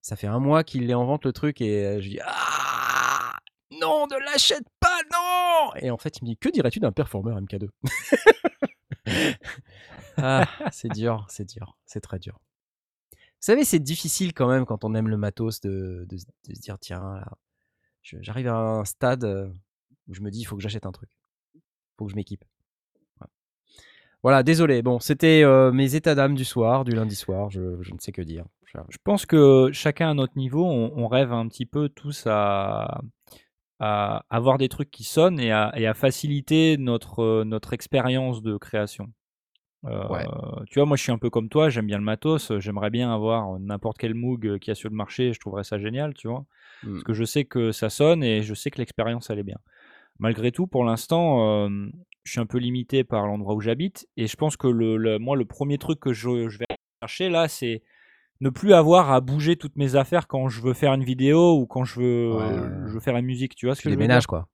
ça fait un mois qu'il est en vente le truc et euh, je dis Ah Non, ne l'achète pas, non Et en fait, il me dit Que dirais-tu d'un Performer MK2 Ah, c'est dur, c'est dur, c'est très dur. Vous savez, c'est difficile quand même quand on aime le matos de, de, de se dire tiens, là, je- j'arrive à un stade euh, où je me dis il faut que j'achète un truc, il faut que je m'équipe. Voilà. Voilà, désolé. Bon, c'était euh, mes états d'âme du soir, du lundi soir. Je, je ne sais que dire. Je- Je pense que chacun à notre niveau, on, on rêve un petit peu tous à, à avoir des trucs qui sonnent et à, et à faciliter notre, euh, notre expérience de création. Euh, Ouais. Tu vois, moi je suis un peu comme toi, j'aime bien le matos, j'aimerais bien avoir n'importe quel Moog qu'il y a sur le marché, je trouverais ça génial, tu vois. Parce que je sais que ça sonne et je sais que l'expérience elle est bien. Malgré tout, pour l'instant, euh, je suis un peu limité par l'endroit où j'habite et je pense que le, le- moi le premier truc que je, je vais chercher là, c'est ne plus avoir à bouger toutes mes affaires quand je veux faire une vidéo ou quand je veux, Ouais, ouais, ouais. je veux faire une musique, tu vois ce que je veux déménages dire quoi.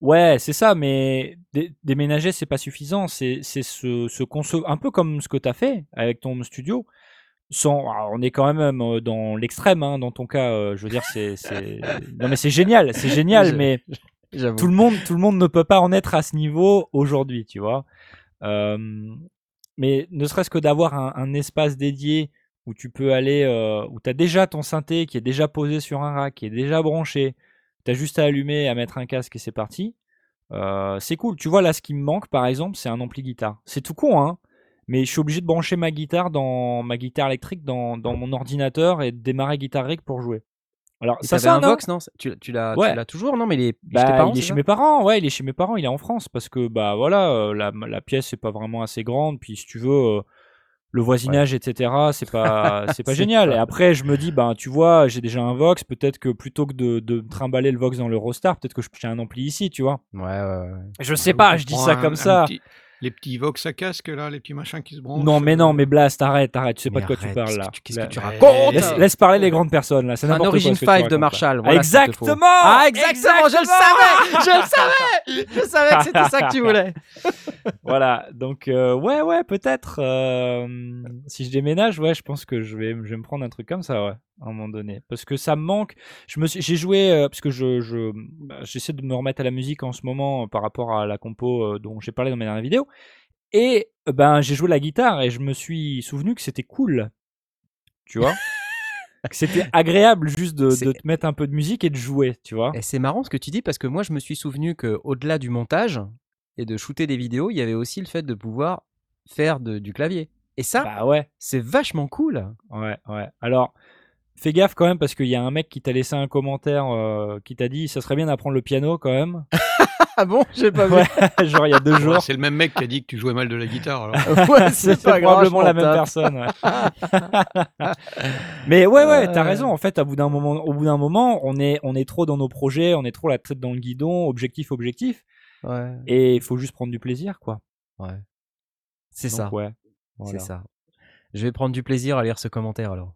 Ouais, c'est ça, mais dé- déménager, c'est pas suffisant. C'est se, se conce- un peu comme ce que tu as fait avec ton studio. Sans, on est quand même euh, dans l'extrême, hein, dans ton cas. euh, je veux dire, c'est, non mais c'est génial, c'est génial, mais tout le monde, tout le monde ne peut pas en être à ce niveau aujourd'hui, tu vois? Euh, mais ne serait-ce que d'avoir un, un espace dédié où tu peux aller, euh, où tu as déjà ton synthé qui est déjà posé sur un rack, qui est déjà branché, tu as juste à allumer, à mettre un casque et c'est parti. Euh, c'est cool. Tu vois, là, ce qui me manque, par exemple, c'est un ampli guitare. C'est tout con, hein, mais je suis obligé de brancher ma guitare dans ma guitare électrique dans, dans mon ordinateur et de démarrer Guitar Rig pour jouer. Alors, Et ça t'avais un hein Vox, non? Tu, tu l'as, Ouais. toujours, non? Mais il est chez bah, tes parents, il est c'est chez ça? mes parents, ouais, il est chez mes parents, il est en France parce que bah voilà, euh, la, la pièce c'est pas vraiment assez grande, puis si tu veux le voisinage, etc. C'est pas c'est pas génial. pas- Et après je me dis ben tu vois, j'ai déjà un Vox, peut-être que plutôt que de, de trimballer le Vox dans l'Eurostar, peut-être que je j'ai un ampli ici, tu vois. Ouais, ouais, ouais. Je sais pas, je dis ça un- comme un ça. petit- les petits Vox à casque, là, les petits machins qui se branchent. Non mais euh, non, mais Blast, arrête, arrête, tu sais pas de quoi tu parles qu'est-ce là. que tu- qu'est-ce Là- que tu racontes Laisse, laisse parler les grandes personnes là, c'est Un n'importe quoi. Origin ce que tu 5 de. Marshall. voilà exactement Ah, exactement, je le savais Je le savais Je savais que c'était ça que tu voulais voilà, donc euh, ouais, ouais, peut-être. euh, si je déménage, ouais, je pense que je vais, je vais me prendre un truc comme ça, ouais, à un moment donné, parce que ça me manque. Je j'ai joué euh, parce que je, je, bah, j'essaie de me remettre à la musique en ce moment euh, par rapport à la compo euh, dont j'ai parlé dans mes dernières vidéos, et ben j'ai joué la guitare et je me suis souvenu que c'était cool, tu vois? que c'était agréable juste de, te mettre un peu de musique et de jouer, tu vois? Et c'est marrant ce que tu dis parce que moi je me suis souvenu que au-delà du montage et de shooter des vidéos, il y avait aussi le fait de pouvoir faire de- du clavier. Et ça, Bah ouais. c'est vachement cool. Ouais, ouais. Alors, fais gaffe quand même parce qu'il y a un mec qui t'a laissé un commentaire euh, qui t'a dit ça serait bien d'apprendre le piano quand même. Ah bon? J'ai pas vu. Ouais, genre il y a deux ouais, jours. C'est le même mec qui a dit que tu jouais mal de la guitare. Alors. ouais, C'est pas grave, probablement la même tape. personne. ouais. Mais ouais, ouais, t'as Euh. raison. En fait, à bout d'un moment, au bout d'un moment, on est, on est trop dans nos projets, on est trop la tête dans le guidon, objectif, objectif, Ouais, et il faut juste prendre du plaisir, quoi. ouais. C'est Donc, ça. Ouais. Voilà. C'est ça. Je vais prendre du plaisir à lire ce commentaire alors.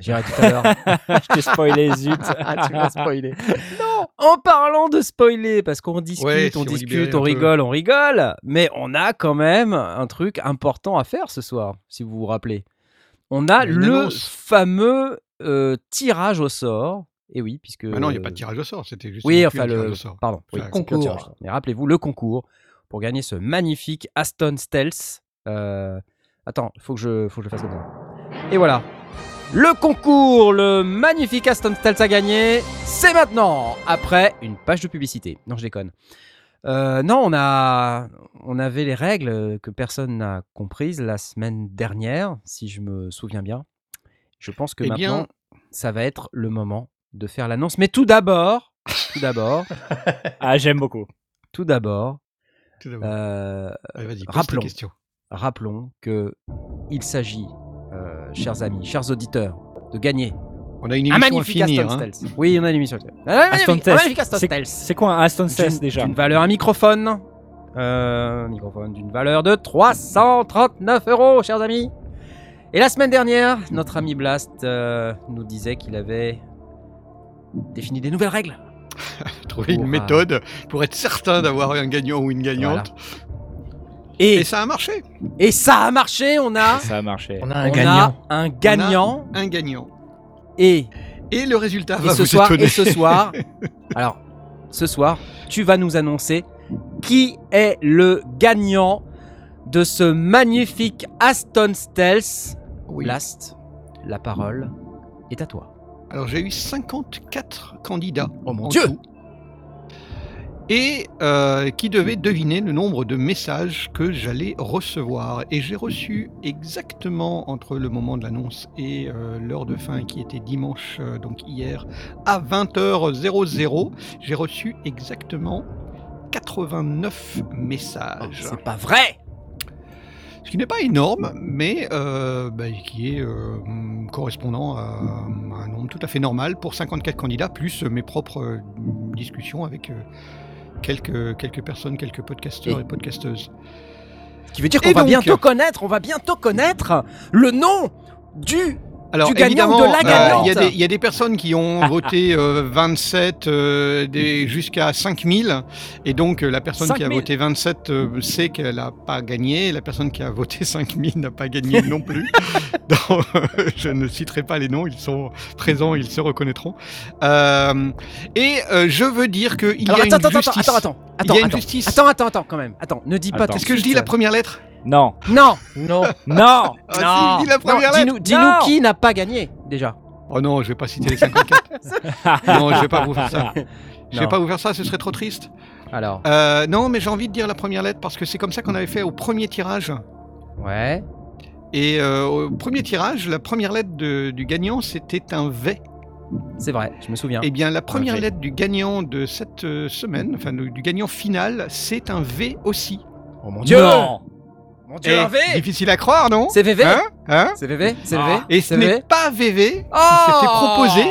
J'irai tout à l'heure. Je t'ai spoilé, zut. Ah, tu m'as spoilé. Non En parlant de spoiler, parce qu'on discute, Ouais, si on discute, on peu. rigole, on rigole, mais on a quand même un truc important à faire ce soir, si vous vous rappelez. On a Une le annonce. fameux euh, tirage au sort. Et oui, puisque. Ah non, il n'y a pas de tirage au sort, c'était juste. Oui, enfin, tirage le. au sort. Pardon. oui, concours. Mais rappelez-vous, le concours pour gagner ce magnifique Aston Stealth. Euh, Attends, il faut, que je... faut que je le fasse comme ça. Et voilà. Le concours, le magnifique Aston Stealth à gagner, c'est maintenant, après une page de publicité. Non, je déconne. Euh, non, on, a, on avait les règles que personne n'a comprises la semaine dernière, si je me souviens bien. Je pense que Eh maintenant, bien- ça va être le moment de faire l'annonce. Mais tout d'abord, tout d'abord, Ah, j'aime beaucoup. tout d'abord, Tout d'abord. euh, rappelons. rappelons que il s'agit, euh, chers amis, chers auditeurs, de gagner On a une un émission à magnifique finir. Aston hein. Stealth. Oui, on a une émission. Un Aston magnifique, un. Aston C'est- Stealth. C'est quoi un Aston Stealth déjà D'une valeur, un microphone. Euh, un microphone d'une valeur de 339 euros, chers amis. Et la semaine dernière, notre ami Blast euh, nous disait qu'il avait défini des nouvelles règles. Trouver une euh, méthode pour être certain d'avoir un gagnant ou une gagnante. Et, Et, ça a marché. et ça a marché, on a, Ça a marché. On a un on gagnant. a un gagnant. Un gagnant. Et, Et le résultat et va ce vous soir, étonner. et ce soir, alors, ce soir, tu vas nous annoncer qui est le gagnant de ce magnifique Aston Stealth. Oui. Blast, la parole est à toi. Alors j'ai eu 54 candidats. Oh mon en Dieu tout. Et euh, qui devaient deviner le nombre de messages que j'allais recevoir. Et j'ai reçu exactement entre le moment de l'annonce et euh, l'heure de fin qui était dimanche, euh, donc hier, à 20h00, j'ai reçu exactement 89 messages. C'est pas vrai Ce qui n'est pas énorme, mais bah, qui est correspondant à, à un nombre tout à fait normal pour 54 candidats, plus mes propres discussions avec quelques, quelques personnes, quelques podcasteurs Et- et, podcasteuses. Ce qui veut dire qu'on va bientôt connaître, on va bientôt connaître le nom du Alors Du gagnant évidemment, ou de la euh, gagnante. il y, a des- il y a des personnes qui ont voté euh, 27 euh, jusqu'à 5000, et donc euh, la personne qui a 5000. voté 27 euh, sait qu'elle n'a pas gagné, et la personne qui a voté 5000 n'a pas gagné non plus. Donc, je ne citerai pas les noms, ils sont présents, ils se reconnaîtront. Euh, et euh, je veux dire qu'il y a attends, une attends, justice. attends, attends, Il attends, y a une attends, justice. attends, attends, attends, quand même. Attends, ne dis pas Est-ce que je dis la euh, première lettre? Non, Non, Non. non. Ah, si, je dis la première non, lettre. dis-nous, dis-nous Non. qui n'a pas gagné déjà. Oh non, je vais pas citer les 54. non, je vais pas vous faire ça. Je vais Non. pas vous faire ça, ce serait trop triste. Alors, Euh, non, mais j'ai envie de dire la première lettre parce que c'est comme ça qu'on avait fait au premier tirage. ouais. Et euh, au premier tirage, la première lettre de- du gagnant, c'était un V. C'est vrai, je me souviens. Eh bien, la première V. lettre du gagnant de cette euh, semaine, enfin du du gagnant final, c'est un V aussi. Oh mon Non. Mon Eh, difficile à croire, non C'est VV Hein Hein C'est VV C'est Ah. VV Et ce C'est n'est VV pas VV Oh qui s'était proposé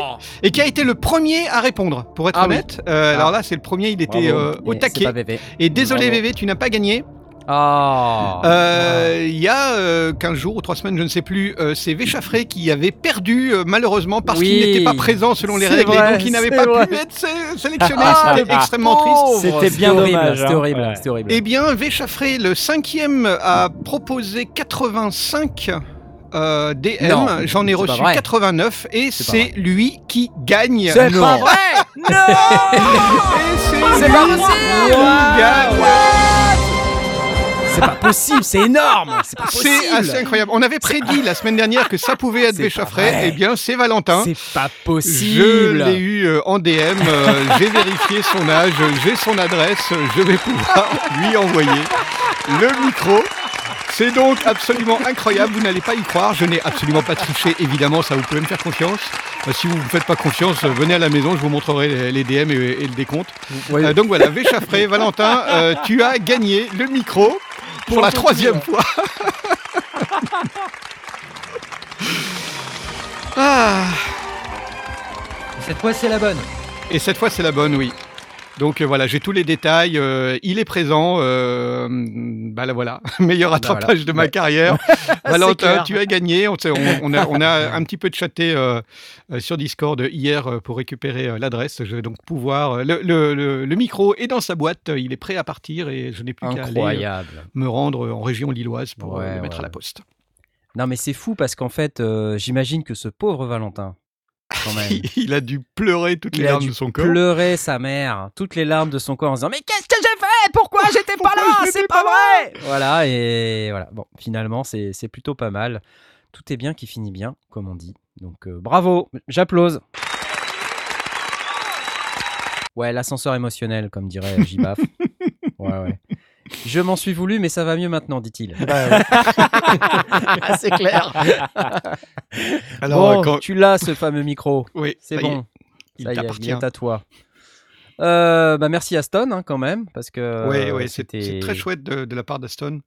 et qui a été le premier à répondre, pour être Ah oui. honnête. Euh, Ah. Alors là, c'est le premier, il était euh, au Mais C'est taquet. pas VV. Et désolé Bravo. VV, tu n'as pas gagné. Oh Euh, Il y a euh, 15 jours ou 3 semaines, je ne sais plus, euh, c'est Véchaffré qui avait perdu euh, malheureusement parce Oui. qu'il n'était pas présent selon les règles vrai, et donc il n'avait pas vrai. pu être sé- sélectionné. Ah, C'était ah, extrêmement triste. C'était bien horrible, dommage, C'était hein. horrible, Ouais. c'était horrible. Eh bien, Véchaffré, le cinquième, a proposé 85 euh, DM. Non, J'en ai reçu vrai. 89 et C'est lui qui gagne. C'est Non. pas vrai Et c'est lui pas qui gagne. C'est pas possible, c'est énorme C'est pas possible C'est assez incroyable. On avait prédit la semaine dernière que ça pouvait être vrai. Eh bien, c'est Valentin. C'est pas Je possible l'ai eu euh, en DM, euh, j'ai vérifié son âge, j'ai son adresse, je vais pouvoir lui envoyer le micro. C'est donc absolument incroyable, vous n'allez pas y croire, je n'ai absolument pas triché, évidemment, ça vous pouvez me faire confiance. Euh, si vous ne me faites pas confiance, venez à la maison, je vous montrerai les, DM et, et le décompte. Euh, donc voilà, Véchaffré, Valentin, euh, tu as gagné le micro pour la troisième fois. ah Cette fois, c'est la bonne. Et cette fois, c'est la bonne, oui. Donc euh, voilà, j'ai tous les détails. euh, il est présent. euh, bah là voilà, meilleur attrapage de ma Ouais. carrière. Valentin, tu as gagné. On, a, on a un petit peu chatté sur Discord hier pour récupérer l'adresse. Je vais donc pouvoir. Le, le- le- le micro est dans sa boîte. Il est prêt à partir et je n'ai plus qu'à aller me rendre en région lilloise pour Ouais, le mettre ouais, à la poste. Non, mais c'est fou parce qu'en fait, j'imagine que ce pauvre Valentin, quand même, il a dû pleurer toutes il les a larmes dû de son corps. pleurer sa mère, toutes les larmes de son corps en se disant Mais qu'est-ce que j'ai fait? Pourquoi j'étais pas là? C'est pas vrai Voilà, et voilà. Bon, finalement, c'est c'est plutôt pas mal. Tout est bien qui finit bien, comme on dit. Donc euh, bravo, j'applause. Ouais, l'ascenseur émotionnel, comme dirait Jibaf. ouais, ouais. Je m'en suis voulu, mais ça va mieux maintenant, dit-il. c'est clair. Alors, bon, quand- tu l'as, ce fameux micro. Oui, C'est bon. il Ça y est, t'appartient. il est à toi. Euh, bah merci Aston hein, quand même parce que Oui, ouais, c'est c'était très chouette de, de la part d'Aston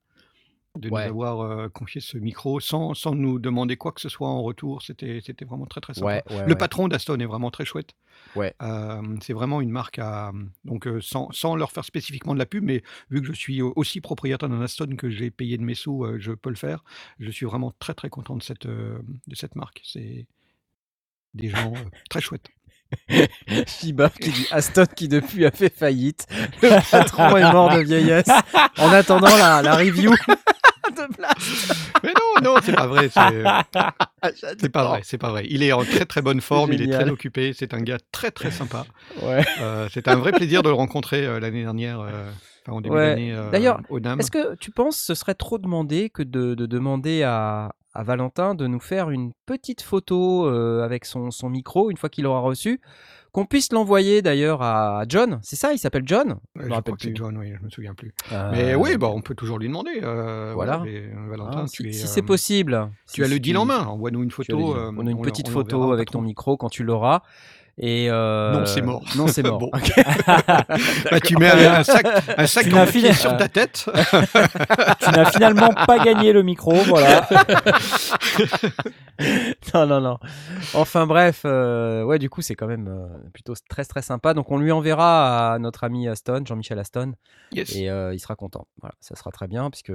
de Ouais. nous avoir euh, confié ce micro sans, sans nous demander quoi que ce soit en retour. C'était c'était vraiment très très sympa. Ouais, ouais, Le patron d'Aston est vraiment très chouette. Ouais. Euh, c'est vraiment une marque à donc euh, sans, sans leur faire spécifiquement de la pub, mais vu que je suis au- aussi propriétaire d'un Aston que j'ai payé de mes sous, euh, je peux le faire. Je suis vraiment très très content de cette de cette marque. C'est des gens très chouettes. Jibaf qui dit Aston qui depuis a fait faillite. Le patron est mort de vieillesse. En attendant la, la review de place. Mais non, non, c'est pas vrai. C'est c'est pas vrai, c'est pas vrai. Il est en très très bonne forme, il est très occupé, c'est un gars très très sympa. Ouais. Euh, C'était un vrai plaisir de le rencontrer euh, l'année dernière, euh, en début Ouais. d'année euh, D'ailleurs. Est-ce que tu penses que ce serait trop demandé que de, de demander à, à Valentin de nous faire une petite photo euh, avec son, son micro une fois qu'il l'aura reçu? Qu'on puisse l'envoyer d'ailleurs à John, c'est ça, il s'appelle John? Me je crois rappelle que c'est plus. John, oui, je me souviens plus. Euh, Mais oui, bah, on peut toujours lui demander. euh, Voilà. euh, Valentin, tu si es, si c'est possible. Tu Si- as le deal en main. Envoie-nous une photo. on a une petite on photo avec ton micro quand tu l'auras. Et euh, Non, c'est mort. Non, c'est mort. Bon. Bah, tu mets un, un sac, un sac en sur ta tête. tu n'as finalement pas gagné le micro, voilà. non, non, non. Enfin bref, euh, ouais, du coup, c'est quand même euh, plutôt très très sympa. Donc on lui enverra à notre ami Aston, Jean-Michel Aston, Yes. et il sera content. Voilà, ça sera très bien, puisque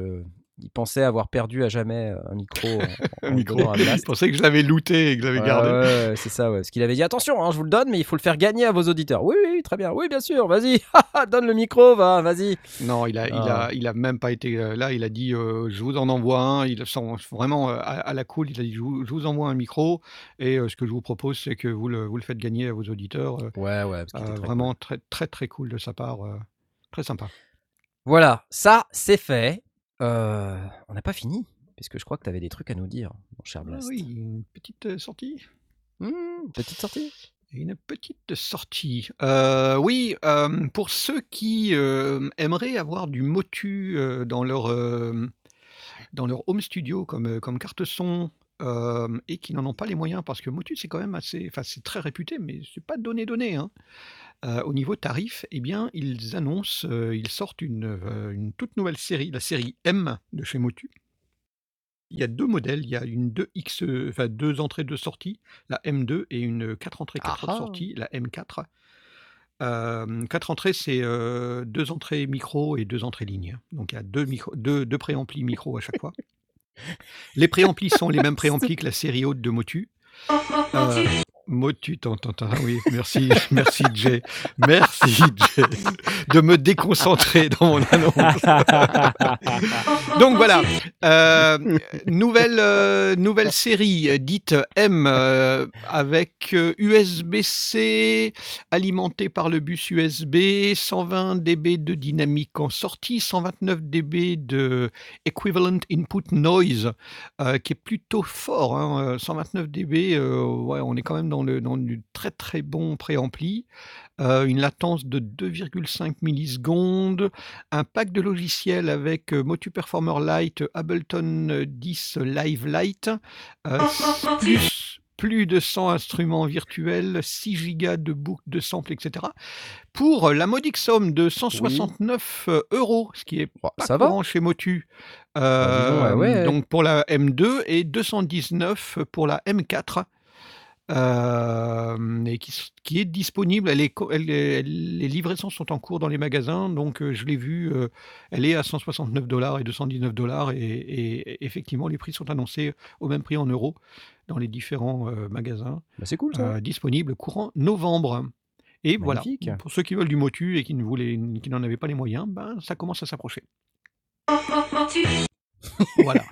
il pensait avoir perdu à jamais euh, un micro. en- en. Je pensais que je l'avais looté et que je l'avais Ouais, gardé. ouais, c'est ça, ouais. Parce qu'il avait dit attention, hein, je vous le donne, mais il faut le faire gagner à vos auditeurs. Oui, oui, très bien. Oui, bien sûr, vas-y. donne le micro, va, vas-y. Non, il a, il Ah. a, il a même pas été euh, là. Il a dit, euh, je vous en envoie un. Il vraiment à, à la cool. Il a dit, je vous, je vous envoie un micro et euh, ce que je vous propose, c'est que vous le, vous le faites gagner à vos auditeurs. euh, Ouais, ouais, parce très vraiment très, très, très cool de sa part. très sympa. Voilà, ça, c'est fait. Euh, on n'a pas fini, puisque je crois que tu avais des trucs à nous dire, mon cher Ah Blast. oui, une petite euh, sortie. Hmm, petite sortie. Une petite sortie. Euh, oui, euh, pour ceux qui euh, aimeraient avoir du Motu dans leur dans leur home studio comme comme carte son euh, et qui n'en ont pas les moyens parce que Motu c'est quand même assez, enfin c'est très réputé, mais c'est pas donné donné. Hein. Euh, au niveau tarif, eh bien ils annoncent, euh, ils sortent une, une toute nouvelle série, la série M de chez Motu. Il y a deux modèles, il y a une 2X, euh, enfin deux entrées, deux sorties, la M2 et une 4 entrées, 4 Ah ah. sorties, la M4. Euh, 4 entrées, c'est deux entrées micro et deux entrées ligne. Donc il y a deux, micro, deux, deux préamplis micro à chaque fois. Les préamplis sont les mêmes préamplis que la série haute de Motu. Euh, Motu, t'entends, t'entends, oui, merci, merci Jay, merci Jay de me déconcentrer dans mon annonce. Donc voilà, euh, nouvelle, euh, nouvelle série euh, dite M euh, avec USB-C alimenté par le bus USB, 120 dB de dynamique en sortie, 129 dB de equivalent input noise qui est plutôt fort. hein, euh, 129 dB, euh, ouais, on est quand même dans, le, dans du très très bon préampli. Euh, une latence de 2,5 millisecondes, un pack de logiciels avec euh, Motu Performer Lite, Ableton euh, 10 Live Lite, euh, plus, plus de 100 instruments virtuels, 6 gigas de boucles de samples, etc. Pour la modique somme de 169 euh, euros, ce qui est pas ça va chez Motu. Ouais, Euh, ouais. Donc pour la M2 et 219 pour la M4. Euh, et qui, est disponible. Elle est, co- elle est- les livraisons sont en cours dans les magasins, donc euh, je l'ai vue. euh, elle est à 169 dollars et 219 dollars, et, et effectivement, les prix sont annoncés au même prix en euros dans les différents magasins. Bah, c'est cool ça. disponible courant novembre. Et Magnifique. voilà, pour ceux qui veulent du motu et qui ne voulaient, qui n'en avaient pas les moyens, ben ça commence à s'approcher. Voilà.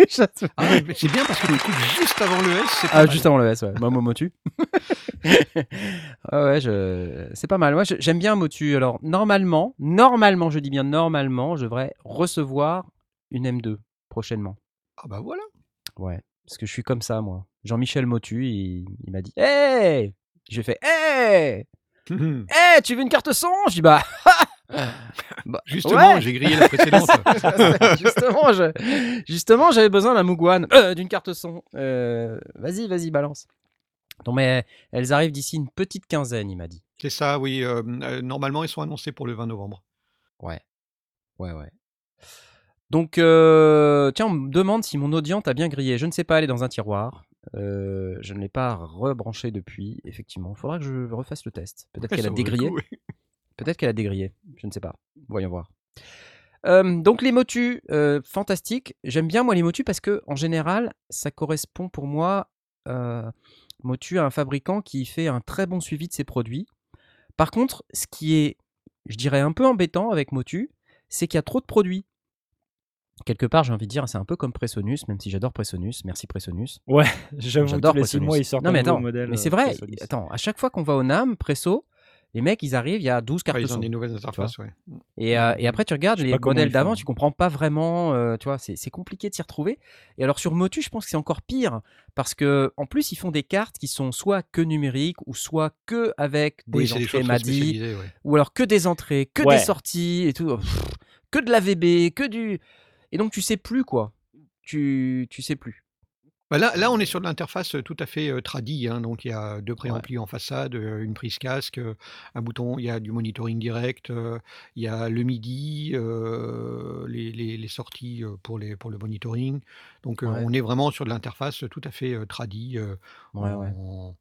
Ah, c'est bien parce que tu coupes juste avant le S. c'est pas Ah, mal. juste avant le S, ouais. Moi, Momotu. ah ouais, je... c'est pas mal. Moi, j'aime bien Motu. Alors, normalement, normalement, je dis bien normalement, je devrais recevoir une M2 prochainement. Ah bah voilà. Ouais, parce que je suis comme ça, moi. Jean-Michel Motu, il, il m'a dit Hey J'ai fait Hey Hey, tu veux une carte son Je dis Bah. Bah, Justement, ouais. j'ai grillé la précédente. justement, je- justement, j'avais besoin d'un Mugwan, euh, d'une carte son. Euh, vas-y, vas-y, balance. Non, mais elles arrivent d'ici une petite quinzaine, il m'a dit. C'est ça, oui. euh, euh, normalement, ils sont annoncés pour le 20 novembre. Ouais. Ouais, ouais. Donc, euh, tiens, on me demande si mon audiente a bien grillé. Je ne sais pas, elle est dans un tiroir. Euh, je ne l'ai pas rebranché depuis, effectivement. Il faudra que je refasse le test. Peut-être Ouais, qu'elle a dégrillé. coup, oui. Peut-être qu'elle a dégrillé. Je ne sais pas. Voyons voir. Euh, donc les motus, euh, fantastiques. J'aime bien moi les motus parce que en général, ça correspond pour moi euh, Motu à un fabricant qui fait un très bon suivi de ses produits. Par contre, ce qui est, je dirais, un peu embêtant avec Motu, c'est qu'il y a trop de produits. Quelque part, j'ai envie de dire, c'est un peu comme Presonus, même si j'adore Presonus. Merci Presonus. Ouais, j'avoue, J'adore Presonus. mois, ils sortent non, un mais attends, modèle, Mais c'est euh, vrai, Presonus. attends, à chaque fois qu'on va au NAM, Presso, les mecs, ils arrivent, il y a 12 cartes Ouais, ils ont son, des nouvelles interfaces, ouais. Et, euh, et après, tu regardes les modèles d'avant, tu comprends pas vraiment, euh, tu vois, c'est compliqué de s'y retrouver. Et alors sur Motu, je pense que c'est encore pire, parce que en plus, ils font des cartes qui sont soit que numériques, ou soit que avec des Oui, c'est des entrées MADI, ouais. ou alors que des entrées, que Ouais. des sorties, et tout. Pff, que de la VB, que du... Et donc, tu sais plus, quoi. Tu, tu sais plus. Bah là, là, on est sur de l'interface tout à fait euh, tradie. hein, donc, il y a deux préamplis en façade, euh, une prise casque, euh, un bouton, il y a du monitoring direct, euh, il y a le MIDI, euh, les, les- les sorties euh, pour, les, pour le monitoring. Donc, euh, Ouais. on est vraiment sur de l'interface tout à fait euh, tradie, euh, Ouais, ouais. en-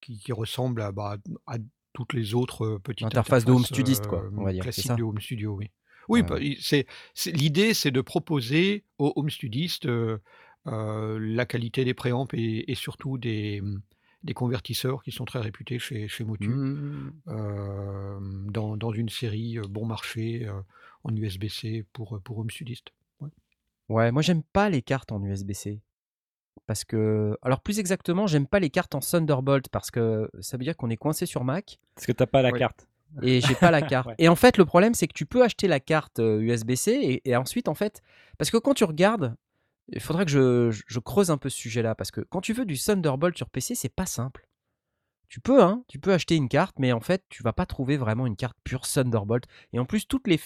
qui, qui ressemble à, bah, à toutes les autres euh, petites Interface de home interfaces, studiste, quoi, euh, on va dire, c'est classiques ça? de home studio, oui. Oui, Ouais, bah, ouais. c'est- l'idée, c'est de proposer aux home studistes euh, la qualité des préamps et, et surtout des, des convertisseurs qui sont très réputés chez, chez Motu Mmh. euh, dans, dans une série euh, bon marché euh, en USB-C pour, pour home studistes. Ouais. Ouais, moi, j'aime pas les cartes en USB-C. Parce que. Alors, plus exactement, j'aime pas les cartes en Thunderbolt, parce que ça veut dire qu'on est coincé sur Mac. Parce que t'as pas la Ouais. carte. et j'ai pas la carte. Ouais. Et en fait, le problème, c'est que tu peux acheter la carte USB-C et, et ensuite, en fait, parce que quand tu regardes, il faudrait que je, creuse un peu ce sujet-là, parce que quand tu veux du Thunderbolt sur PC, c'est pas simple. Tu peux, hein, tu peux acheter une carte, mais en fait, tu vas pas trouver vraiment une carte pure Thunderbolt. Et en plus, toutes les,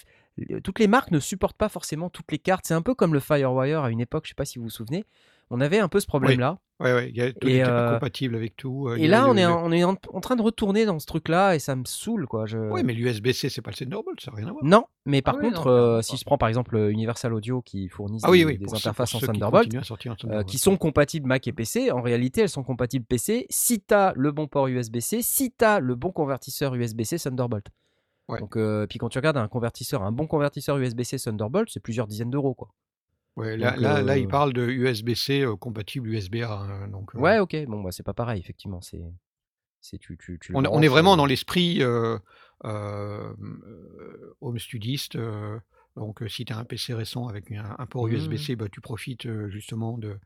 toutes les marques ne supportent pas forcément toutes les cartes. C'est un peu comme le Firewire à une époque, je sais pas si vous vous souvenez. On avait un peu ce problème-là. Ouais, ouais, il y a, tout n'était pas euh, compatible avec tout. euh, Et là, le- on est, en, on est en, en train de retourner dans ce truc-là et ça me saoule, quoi. Je... Ouais, mais l'USB-C, c'est pas le Thunderbolt, ça n'a rien à voir. Non, mais par Ah oui, contre, non, euh, si je prends par exemple Universal Audio qui fournissent Ah oui, des, oui, interfaces en qui Thunderbolt, euh, qui sont compatibles Mac et PC, en réalité, elles sont compatibles PC si tu as le bon port USB-C, si tu as le bon convertisseur USB-C Thunderbolt. Ouais. Donc, euh, puis quand tu regardes un convertisseur, un bon convertisseur USB-C Thunderbolt, c'est plusieurs dizaines d'euros, quoi. Ouais, là, Donc, là, là, il parle de USB-C compatible USB-A. hein, donc, euh, Ouais, ok, bon, bah, c'est pas pareil, effectivement. C'est, c'est tu, tu, tu le on, on est vraiment euh, dans l'esprit euh, euh, euh, home studiste. euh, donc, euh, si tu as un PC récent avec un, un port Mhm. USB-C, bah, tu profites euh, justement de,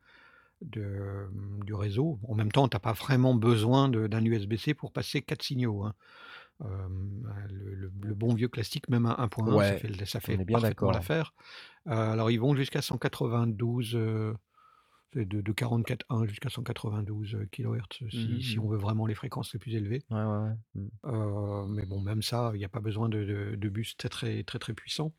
de- du réseau. En même temps, tu n'as pas vraiment besoin de- d'un USB-C pour passer quatre signaux. hein. Euh, le, le- le bon vieux classique, même à 1.1, ça fait, ça bien parfaitement l'affaire. Euh, alors, ils vont jusqu'à 192. euh, c'est de, de 44.1 jusqu'à 192 kHz si, si Mhm. on veut vraiment les fréquences les plus élevées. Ouais, ouais, ouais. Mais bon, même ça, il n'y a pas besoin de, de- de bus très très très très puissants.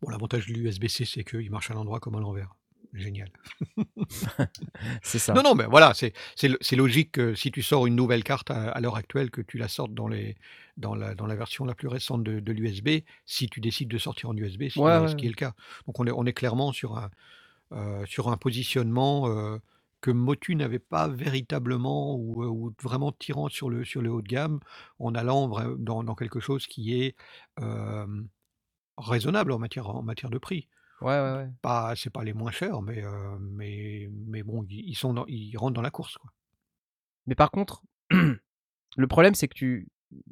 Bon, l'avantage de l'USB-C, c'est qu'il marche à l'endroit comme à l'envers. Génial. C'est ça. Non, non, mais voilà, c'est c'est lo- c'est logique que si tu sors une nouvelle carte à, à l'heure actuelle, que tu la sortes dans, les, dans, la, dans la version la plus récente de, de l'USB, si tu décides de sortir en USB, ce, qui Ouais, est- ouais, ce qui est le cas. Donc on est, on est clairement sur un, euh, sur un positionnement euh, que Motu n'avait pas véritablement ou, euh, ou vraiment tirant sur le, sur le haut de gamme en allant dans, dans quelque chose qui est euh, raisonnable en matière, en matière de prix. Ouais, ouais, ouais. Pas, c'est pas les moins chers, mais, euh, mais, mais bon, ils, ils sont dans- ils rentrent dans la course. Quoi. Mais par contre, le problème, c'est que tu,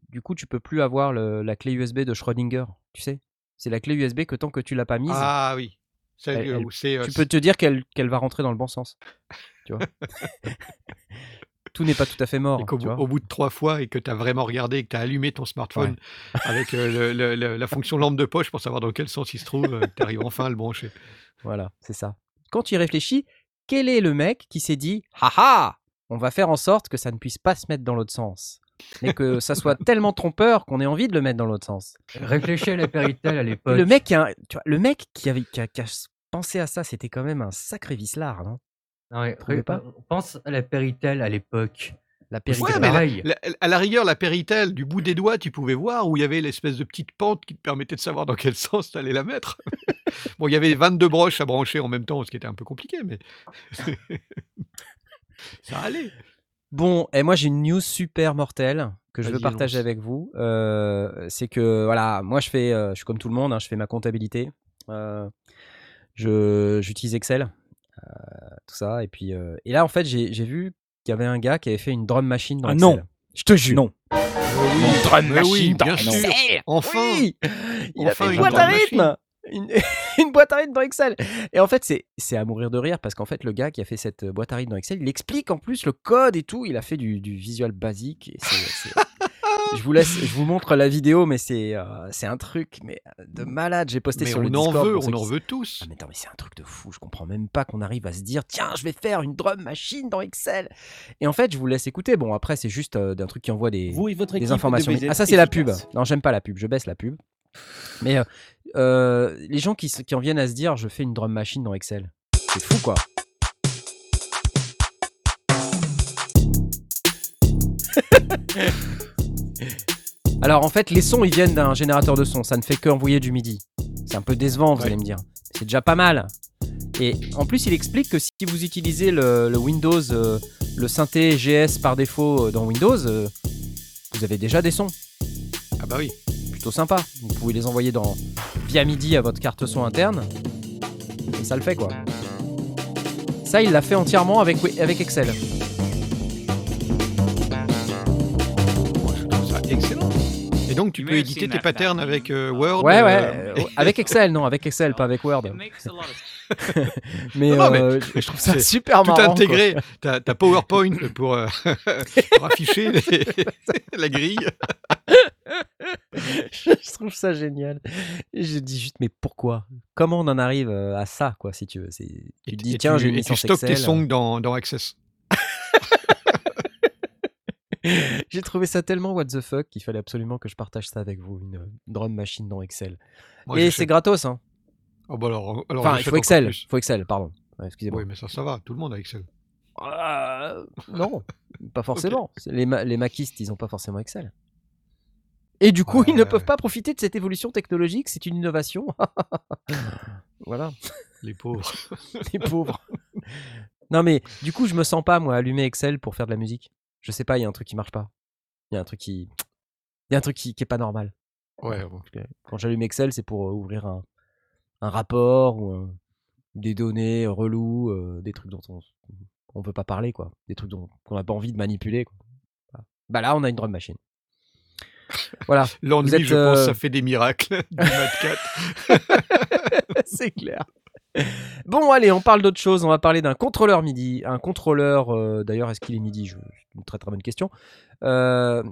du coup, tu peux plus avoir le- la clé USB de Schrödinger. Tu sais, c'est la clé USB que tant que tu l'as pas mise, Ah oui, celle Elle- elle- où c'est. euh, tu peux te dire qu'elle qu'elle va rentrer dans le bon sens. Tu vois? Tout n'est pas tout à fait mort. Et tu vois. au bout de trois fois et que tu as vraiment regardé et que tu as allumé ton smartphone avec euh, le- le- le- la fonction lampe de poche pour savoir dans quel sens il se trouve, tu arrives enfin à le brancher. Voilà, c'est ça. Quand tu y réfléchis, quel est le mec qui s'est dit Haha On va faire en sorte que ça ne puisse pas se mettre dans l'autre sens. Mais que ça soit tellement trompeur qu'on ait envie de le mettre dans l'autre sens. Réfléchis à la Péritel à l'époque. Le mec, qui a, tu vois, le mec qui, avait, qui a, qui a pensé à ça, c'était quand même un sacré vicelard, non Non, mais trouvez ré- pas pense à la Péritel à l'époque. La Ouais, Péritel. mais la- pareil. la- à la rigueur, la Péritel, du bout des doigts, tu pouvais voir où il y avait l'espèce de petite pente qui te permettait de savoir dans quel sens tu allais la mettre. bon, il y avait 22 broches à brancher en même temps, ce qui était un peu compliqué, mais ça allait. Bon, et moi j'ai une news super mortelle que je veux partager avec vous. Euh, c'est que voilà, moi je fais, euh, je suis comme tout le monde, hein, je fais ma comptabilité. Euh, je j'utilise Excel, tout ça. Et puis euh, et là en fait j'ai j'ai vu qu'il y avait un gars qui avait fait une drum machine dans Ah Excel. non. Je te jure. Non. oui, drum mais oui, machine bien dans sûr. Excel. Enfin. Oui. Il a Enfin, fait une une boîte drum à rythme. Une, une boîte à rythme dans Excel. Et en fait, c'est c'est à mourir de rire parce qu'en fait, le gars qui a fait cette boîte à rythme dans Excel, il explique en plus le code et tout. Il a fait du, du visual basique. Je vous laisse, je vous montre la vidéo, mais c'est euh, c'est un truc mais euh, de malade. J'ai posté Mais sur on le en Discord. veut, pour ceux on en qui- veut tous. Ah mais non mais c'est un truc de fou, je comprends même pas qu'on arrive à se dire tiens je vais faire une drum machine dans Excel. Et en fait je vous laisse écouter, bon après c'est juste euh, d'un truc qui envoie des, Vous et votre des équipe informations. Ah ça c'est la pub. Non j'aime pas la pub, je baisse la pub. Mais euh, euh, les gens qui, qui en viennent à se dire je fais une drum machine dans Excel, c'est fou quoi. Alors en fait les sons ils viennent d'un générateur de son, ça ne fait que envoyer du MIDI. C'est un peu décevant vous Ouais. allez me dire. C'est déjà pas mal. Et en plus il explique que si vous utilisez le, le Windows, euh, le synthé GS par défaut euh, dans Windows, euh, vous avez déjà des sons Ah bah oui. plutôt sympa. Vous pouvez les envoyer dans, via MIDI à votre carte son interne. Et ça le fait quoi. Ça, il l'a fait entièrement avec, avec Excel. Moi, je trouve ça excellent. Et donc, tu peux éditer tes patterns pattern. avec euh, Word. Ouais, ouais. euh, avec Excel, non, avec Excel, pas avec Word. Mais, Non, non, mais euh, je trouve ça super tout marrant. intégré. T'as as PowerPoint pour, euh, pour afficher les- la grille. je trouve ça génial. Je dis juste, mais pourquoi? Comment on en arrive à ça, quoi, si tu veux? Tu dis, et tiens, tu- j'ai une et tu stockes tes songs dans, dans Access. J'ai trouvé ça tellement what the fuck qu'il fallait absolument que je partage ça avec vous, une, drum machine dans Excel. Moi, Et c'est gratos, hein. Oh, bah alors, alors Enfin, il faut Excel. faut Excel, pardon. Ouais, Excusez-moi. Oui, mais ça, ça va. Tout le monde a Excel. Euh, non, pas forcément. Les, ma- les maquistes, ils n'ont pas forcément Excel. Et du coup, Ouais, ils ne ouais, peuvent ouais. pas profiter de cette évolution technologique. C'est une innovation. voilà, Les pauvres. les pauvres. non, mais du coup, je me sens pas, moi, allumer Excel pour faire de la musique. Je sais pas, il y a un truc qui marche pas. Il y a un truc qui. Il y a un truc qui, qui est pas normal. Ouais, bon. Quand j'allume Excel, c'est pour euh, ouvrir un, un rapport ou un- des données euh, reloues, euh, des trucs dont on on veut pas parler, quoi. Des trucs dont qu'on n'a pas envie de manipuler. Quoi. Bah là, on a une drum machine. Voilà, L'ennui, je pense, ça fait des miracles. du c'est clair. Bon, allez, on parle d'autre chose. On va parler d'un contrôleur MIDI. Un contrôleur, euh, d'ailleurs, est-ce qu'il est MIDI? Je- une très très bonne question. Euh,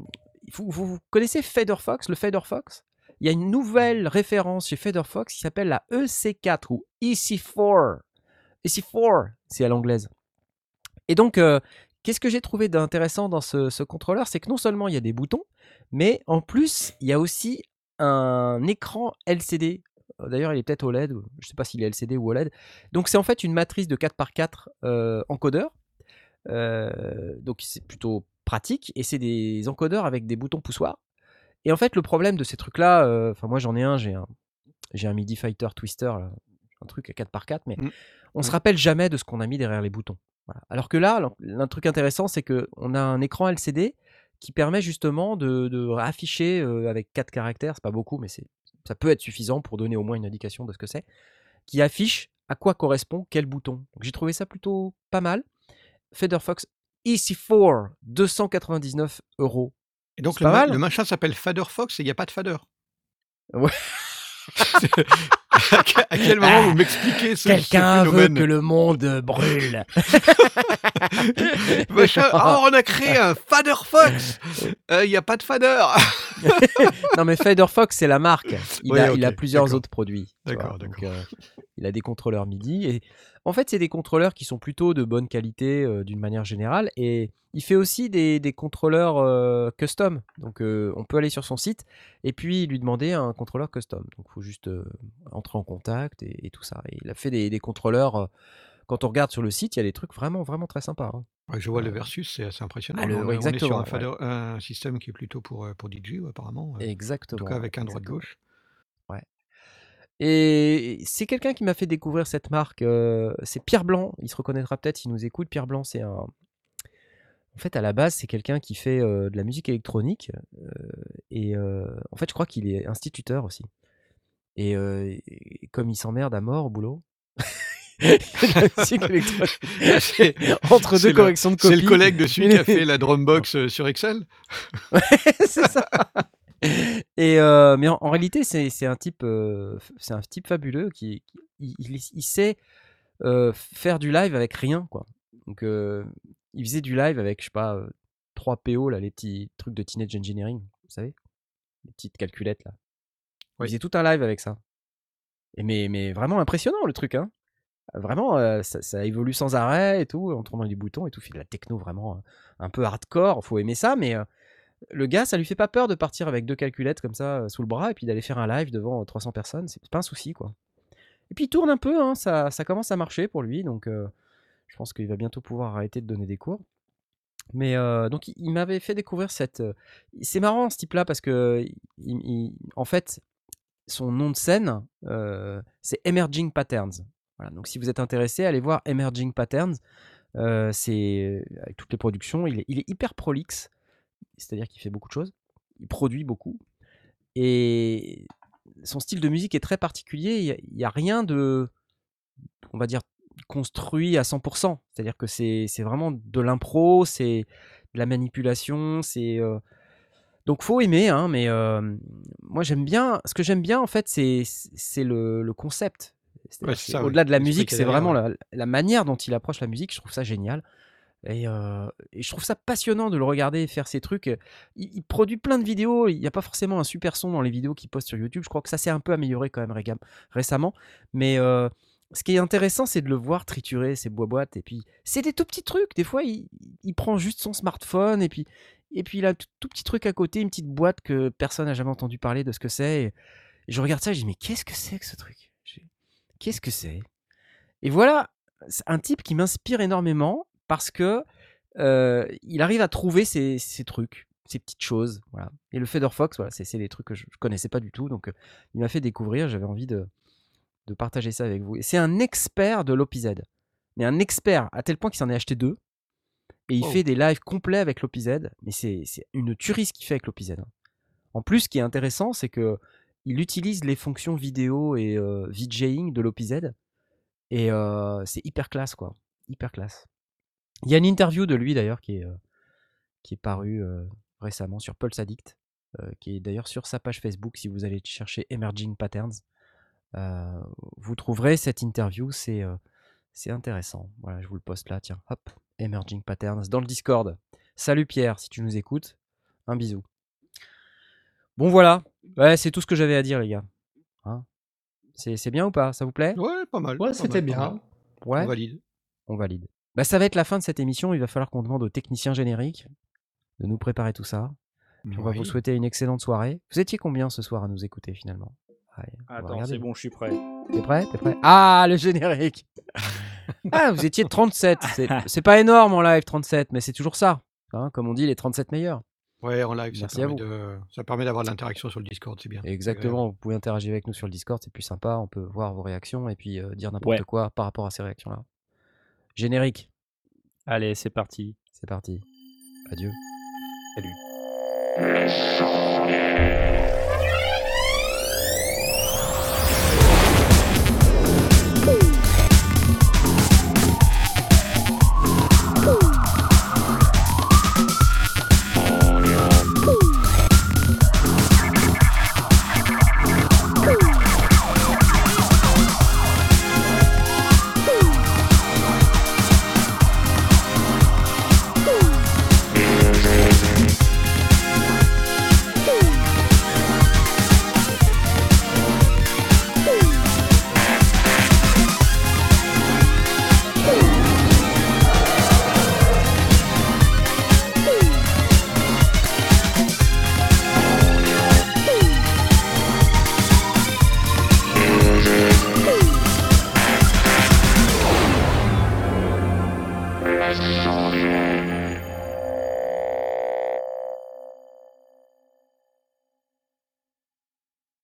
vous, vous- connaissez Fader Fox, le Fader Fox Il y a une nouvelle référence chez Fader Fox qui s'appelle la EC4 ou EC4. EC4, c'est à l'anglaise. Et donc, euh, qu'est-ce que j'ai trouvé d'intéressant dans ce contrôleur? C'est que non seulement il y a des boutons, mais en plus, il y a aussi un écran LCD. Euh, D'ailleurs, il est peut-être OLED, je ne sais pas s'il est LCD ou OLED. Donc, c'est en fait une matrice de 4x4 euh, encodeur. Euh, donc, c'est plutôt pratique. Et c'est des encodeurs avec des boutons poussoirs. Et en fait, le problème de ces trucs-là, enfin, moi j'en ai un, j'ai un, j'ai un MIDI Fighter Twister, là, un truc à 4x4, mais Mm. on se Ouais. rappelle jamais de ce qu'on a mis derrière les boutons. Voilà. Alors que là, un truc intéressant, c'est que on a un écran LCD qui permet justement de, de afficher avec quatre caractères, c'est pas beaucoup, mais c'est ça peut être suffisant pour donner au moins une indication de ce que c'est, qui affiche à quoi correspond quel bouton. J'ai trouvé ça plutôt pas mal. Featherfox EC4, 299 euros. Et donc le, ma- mal. le machin s'appelle Fader Fox et il n'y a pas de fader. Ouais. à que- à quel moment vous m'expliquez ce, Quelqu'un veut que le monde brûle. Oh, on a créé un Fader Fox Euh, Il n'y a pas de fader non mais Featherfox c'est la marque. Il, Ouais, a, ok, il a plusieurs autres produits. D'accord, euh, il a des contrôleurs MIDI et en fait c'est des contrôleurs qui sont plutôt de bonne qualité euh, d'une manière générale et il fait aussi des, des contrôleurs euh, custom. Donc euh, on peut aller sur son site et puis lui demander un contrôleur custom. Donc il faut juste euh, entrer en contact et, et tout ça. Et il a fait des, des contrôleurs. euh, quand on regarde sur le site, il y a des trucs vraiment vraiment très sympas. hein. Ouais, Je vois le Versus, c'est assez impressionnant. Ah, le- on, ouais, est- on est sur exactement, un, ouais. système qui est plutôt pour, euh, pour DJ, ouais, apparemment. euh, En Exactement. tout cas, avec un droit de exactement. gauche. Et c'est quelqu'un qui m'a fait découvrir cette marque. euh, c'est Pierre Blanc. Il se reconnaîtra peut-être s'il nous écoute. Pierre Blanc, c'est un. En fait, à la base, c'est quelqu'un qui fait euh, de la musique électronique. euh, et euh, en fait, je crois qu'il est instituteur aussi. Et, euh, et comme il s'emmerde à mort au boulot. C'est- Entre c'est deux corrections de C'est copie. le collègue de celui qui a fait la Drumbox sur Excel c'est ça. Et euh, mais en, en réalité, c'est c'est un type, euh, c'est un type fabuleux qui, qui- il, sait euh, faire du live avec rien, quoi. Donc, il faisait du live avec, je sais pas, euh, 3 PO là, les petits trucs de Teenage Engineering, vous savez, les petites calculettes là. Oui. Faisait tout un live avec ça. Mais, mais vraiment impressionnant le truc, hein. Vraiment, ça, évolue sans arrêt et tout, en tournant les boutons et tout. De la techno vraiment un peu hardcore, faut aimer ça, mais le gars, ça lui fait pas peur de partir avec deux calculettes comme ça sous le bras et puis d'aller faire un live devant euh, 300 personnes. C'est pas un souci, quoi. Et puis il tourne un peu, hein, ça, ça commence à marcher pour lui, donc je pense qu'il va bientôt pouvoir arrêter de donner des cours. Mais donc il, m'avait fait découvrir cette. c'est marrant ce type-là parce que en fait son nom de scène euh, c'est Emerging Patterns. Donc si vous êtes intéressé, allez voir Emerging Patterns. Euh, c'est avec toutes les productions, il est, hyper prolixe, c'est-à-dire qu'il fait beaucoup de choses, il produit beaucoup et son style de musique est très particulier. Il n'y a, rien de, on va dire, construit à 100%. C'est-à-dire que c'est vraiment de l'impro, c'est de la manipulation, c'est euh, donc faut aimer, hein, mais euh, moi j'aime bien. Ce que j'aime bien en fait, c'est c'est le, le concept. Ouais. Au-delà de la musique, c'est vraiment ouais. la, la manière dont il approche la musique. Je trouve ça génial. Et, euh, et je trouve ça passionnant de le regarder faire ses trucs. Il, il produit plein de vidéos. Il n'y a pas forcément un super son dans les vidéos qu'il poste sur YouTube. Je crois que ça s'est un peu amélioré quand même récemment. Mais euh, ce qui est intéressant, c'est de le voir triturer ses bois-boîtes. Et puis, c'est des tout petits trucs. Des fois, il, il prend juste son smartphone et puis, et puis il a tout, tout petit truc à côté, une petite boîte que personne n'a jamais entendu parler de ce que c'est. Je regarde ça et je dis, mais qu'est-ce que c'est que ce truc? Qu'est-ce que c'est? Et voilà, un type qui m'inspire énormément parce que euh, il arrive à trouver ces, trucs, ces petites choses. Et le Feather Fox, c'est des trucs que je, je connaissais pas du tout. Donc, euh, il m'a fait découvrir. J'avais envie de, partager ça avec vous. C'est un expert de l'OPZ. Mais un expert à tel point qu'il s'en est acheté deux. Et il Oh. fait des lives complets avec l'OPZ. Mais c'est une tuerie ce qu'il fait avec l'OPZ. hein. En plus, ce qui est intéressant, c'est que il utilise les fonctions vidéo et euh, VJing de l'OPZ. Et euh, c'est hyper classe, quoi. Hyper classe. Il y a une interview de lui, d'ailleurs, qui est, euh, qui est parue euh, récemment sur Pulse Addict, qui est d'ailleurs sur sa page Facebook, si vous allez chercher Emerging Patterns. Vous trouverez cette interview, c'est c'est intéressant. Voilà, je vous le poste là, tiens, hop, Emerging Patterns, dans le Discord. Salut Pierre, si tu nous écoutes, un bisou. Bon voilà, ouais, c'est tout ce que j'avais à dire les gars. Hein? C'est c'est bien ou pas? Ça vous plaît? Ouais, pas mal. Ouais, pas c'était bien. Ouais, On valide. on valide. Bah, ça va être la fin de cette émission. Il va falloir qu'on demande au technicien générique de nous préparer tout ça. Puis on va vous souhaiter une excellente soirée. Vous étiez combien ce soir à nous écouter finalement? Allez, Attends, c'est bon, je suis prêt. T'es prêt? T'es prêt? Ah, le générique Ah, vous étiez 37. C'est- pas énorme en live 37, mais c'est toujours ça. hein, comme on dit, les 37 meilleurs. Ouais, en live, ça Merci permet, de... ça permet d'avoir de l'interaction sur le Discord, c'est bien. Exactement, vous pouvez interagir avec nous sur le Discord, c'est plus sympa, on peut voir vos réactions et puis euh, dire n'importe Ouais. quoi par rapport à ces réactions-là. Générique. Allez, c'est parti. C'est parti. Adieu. Salut.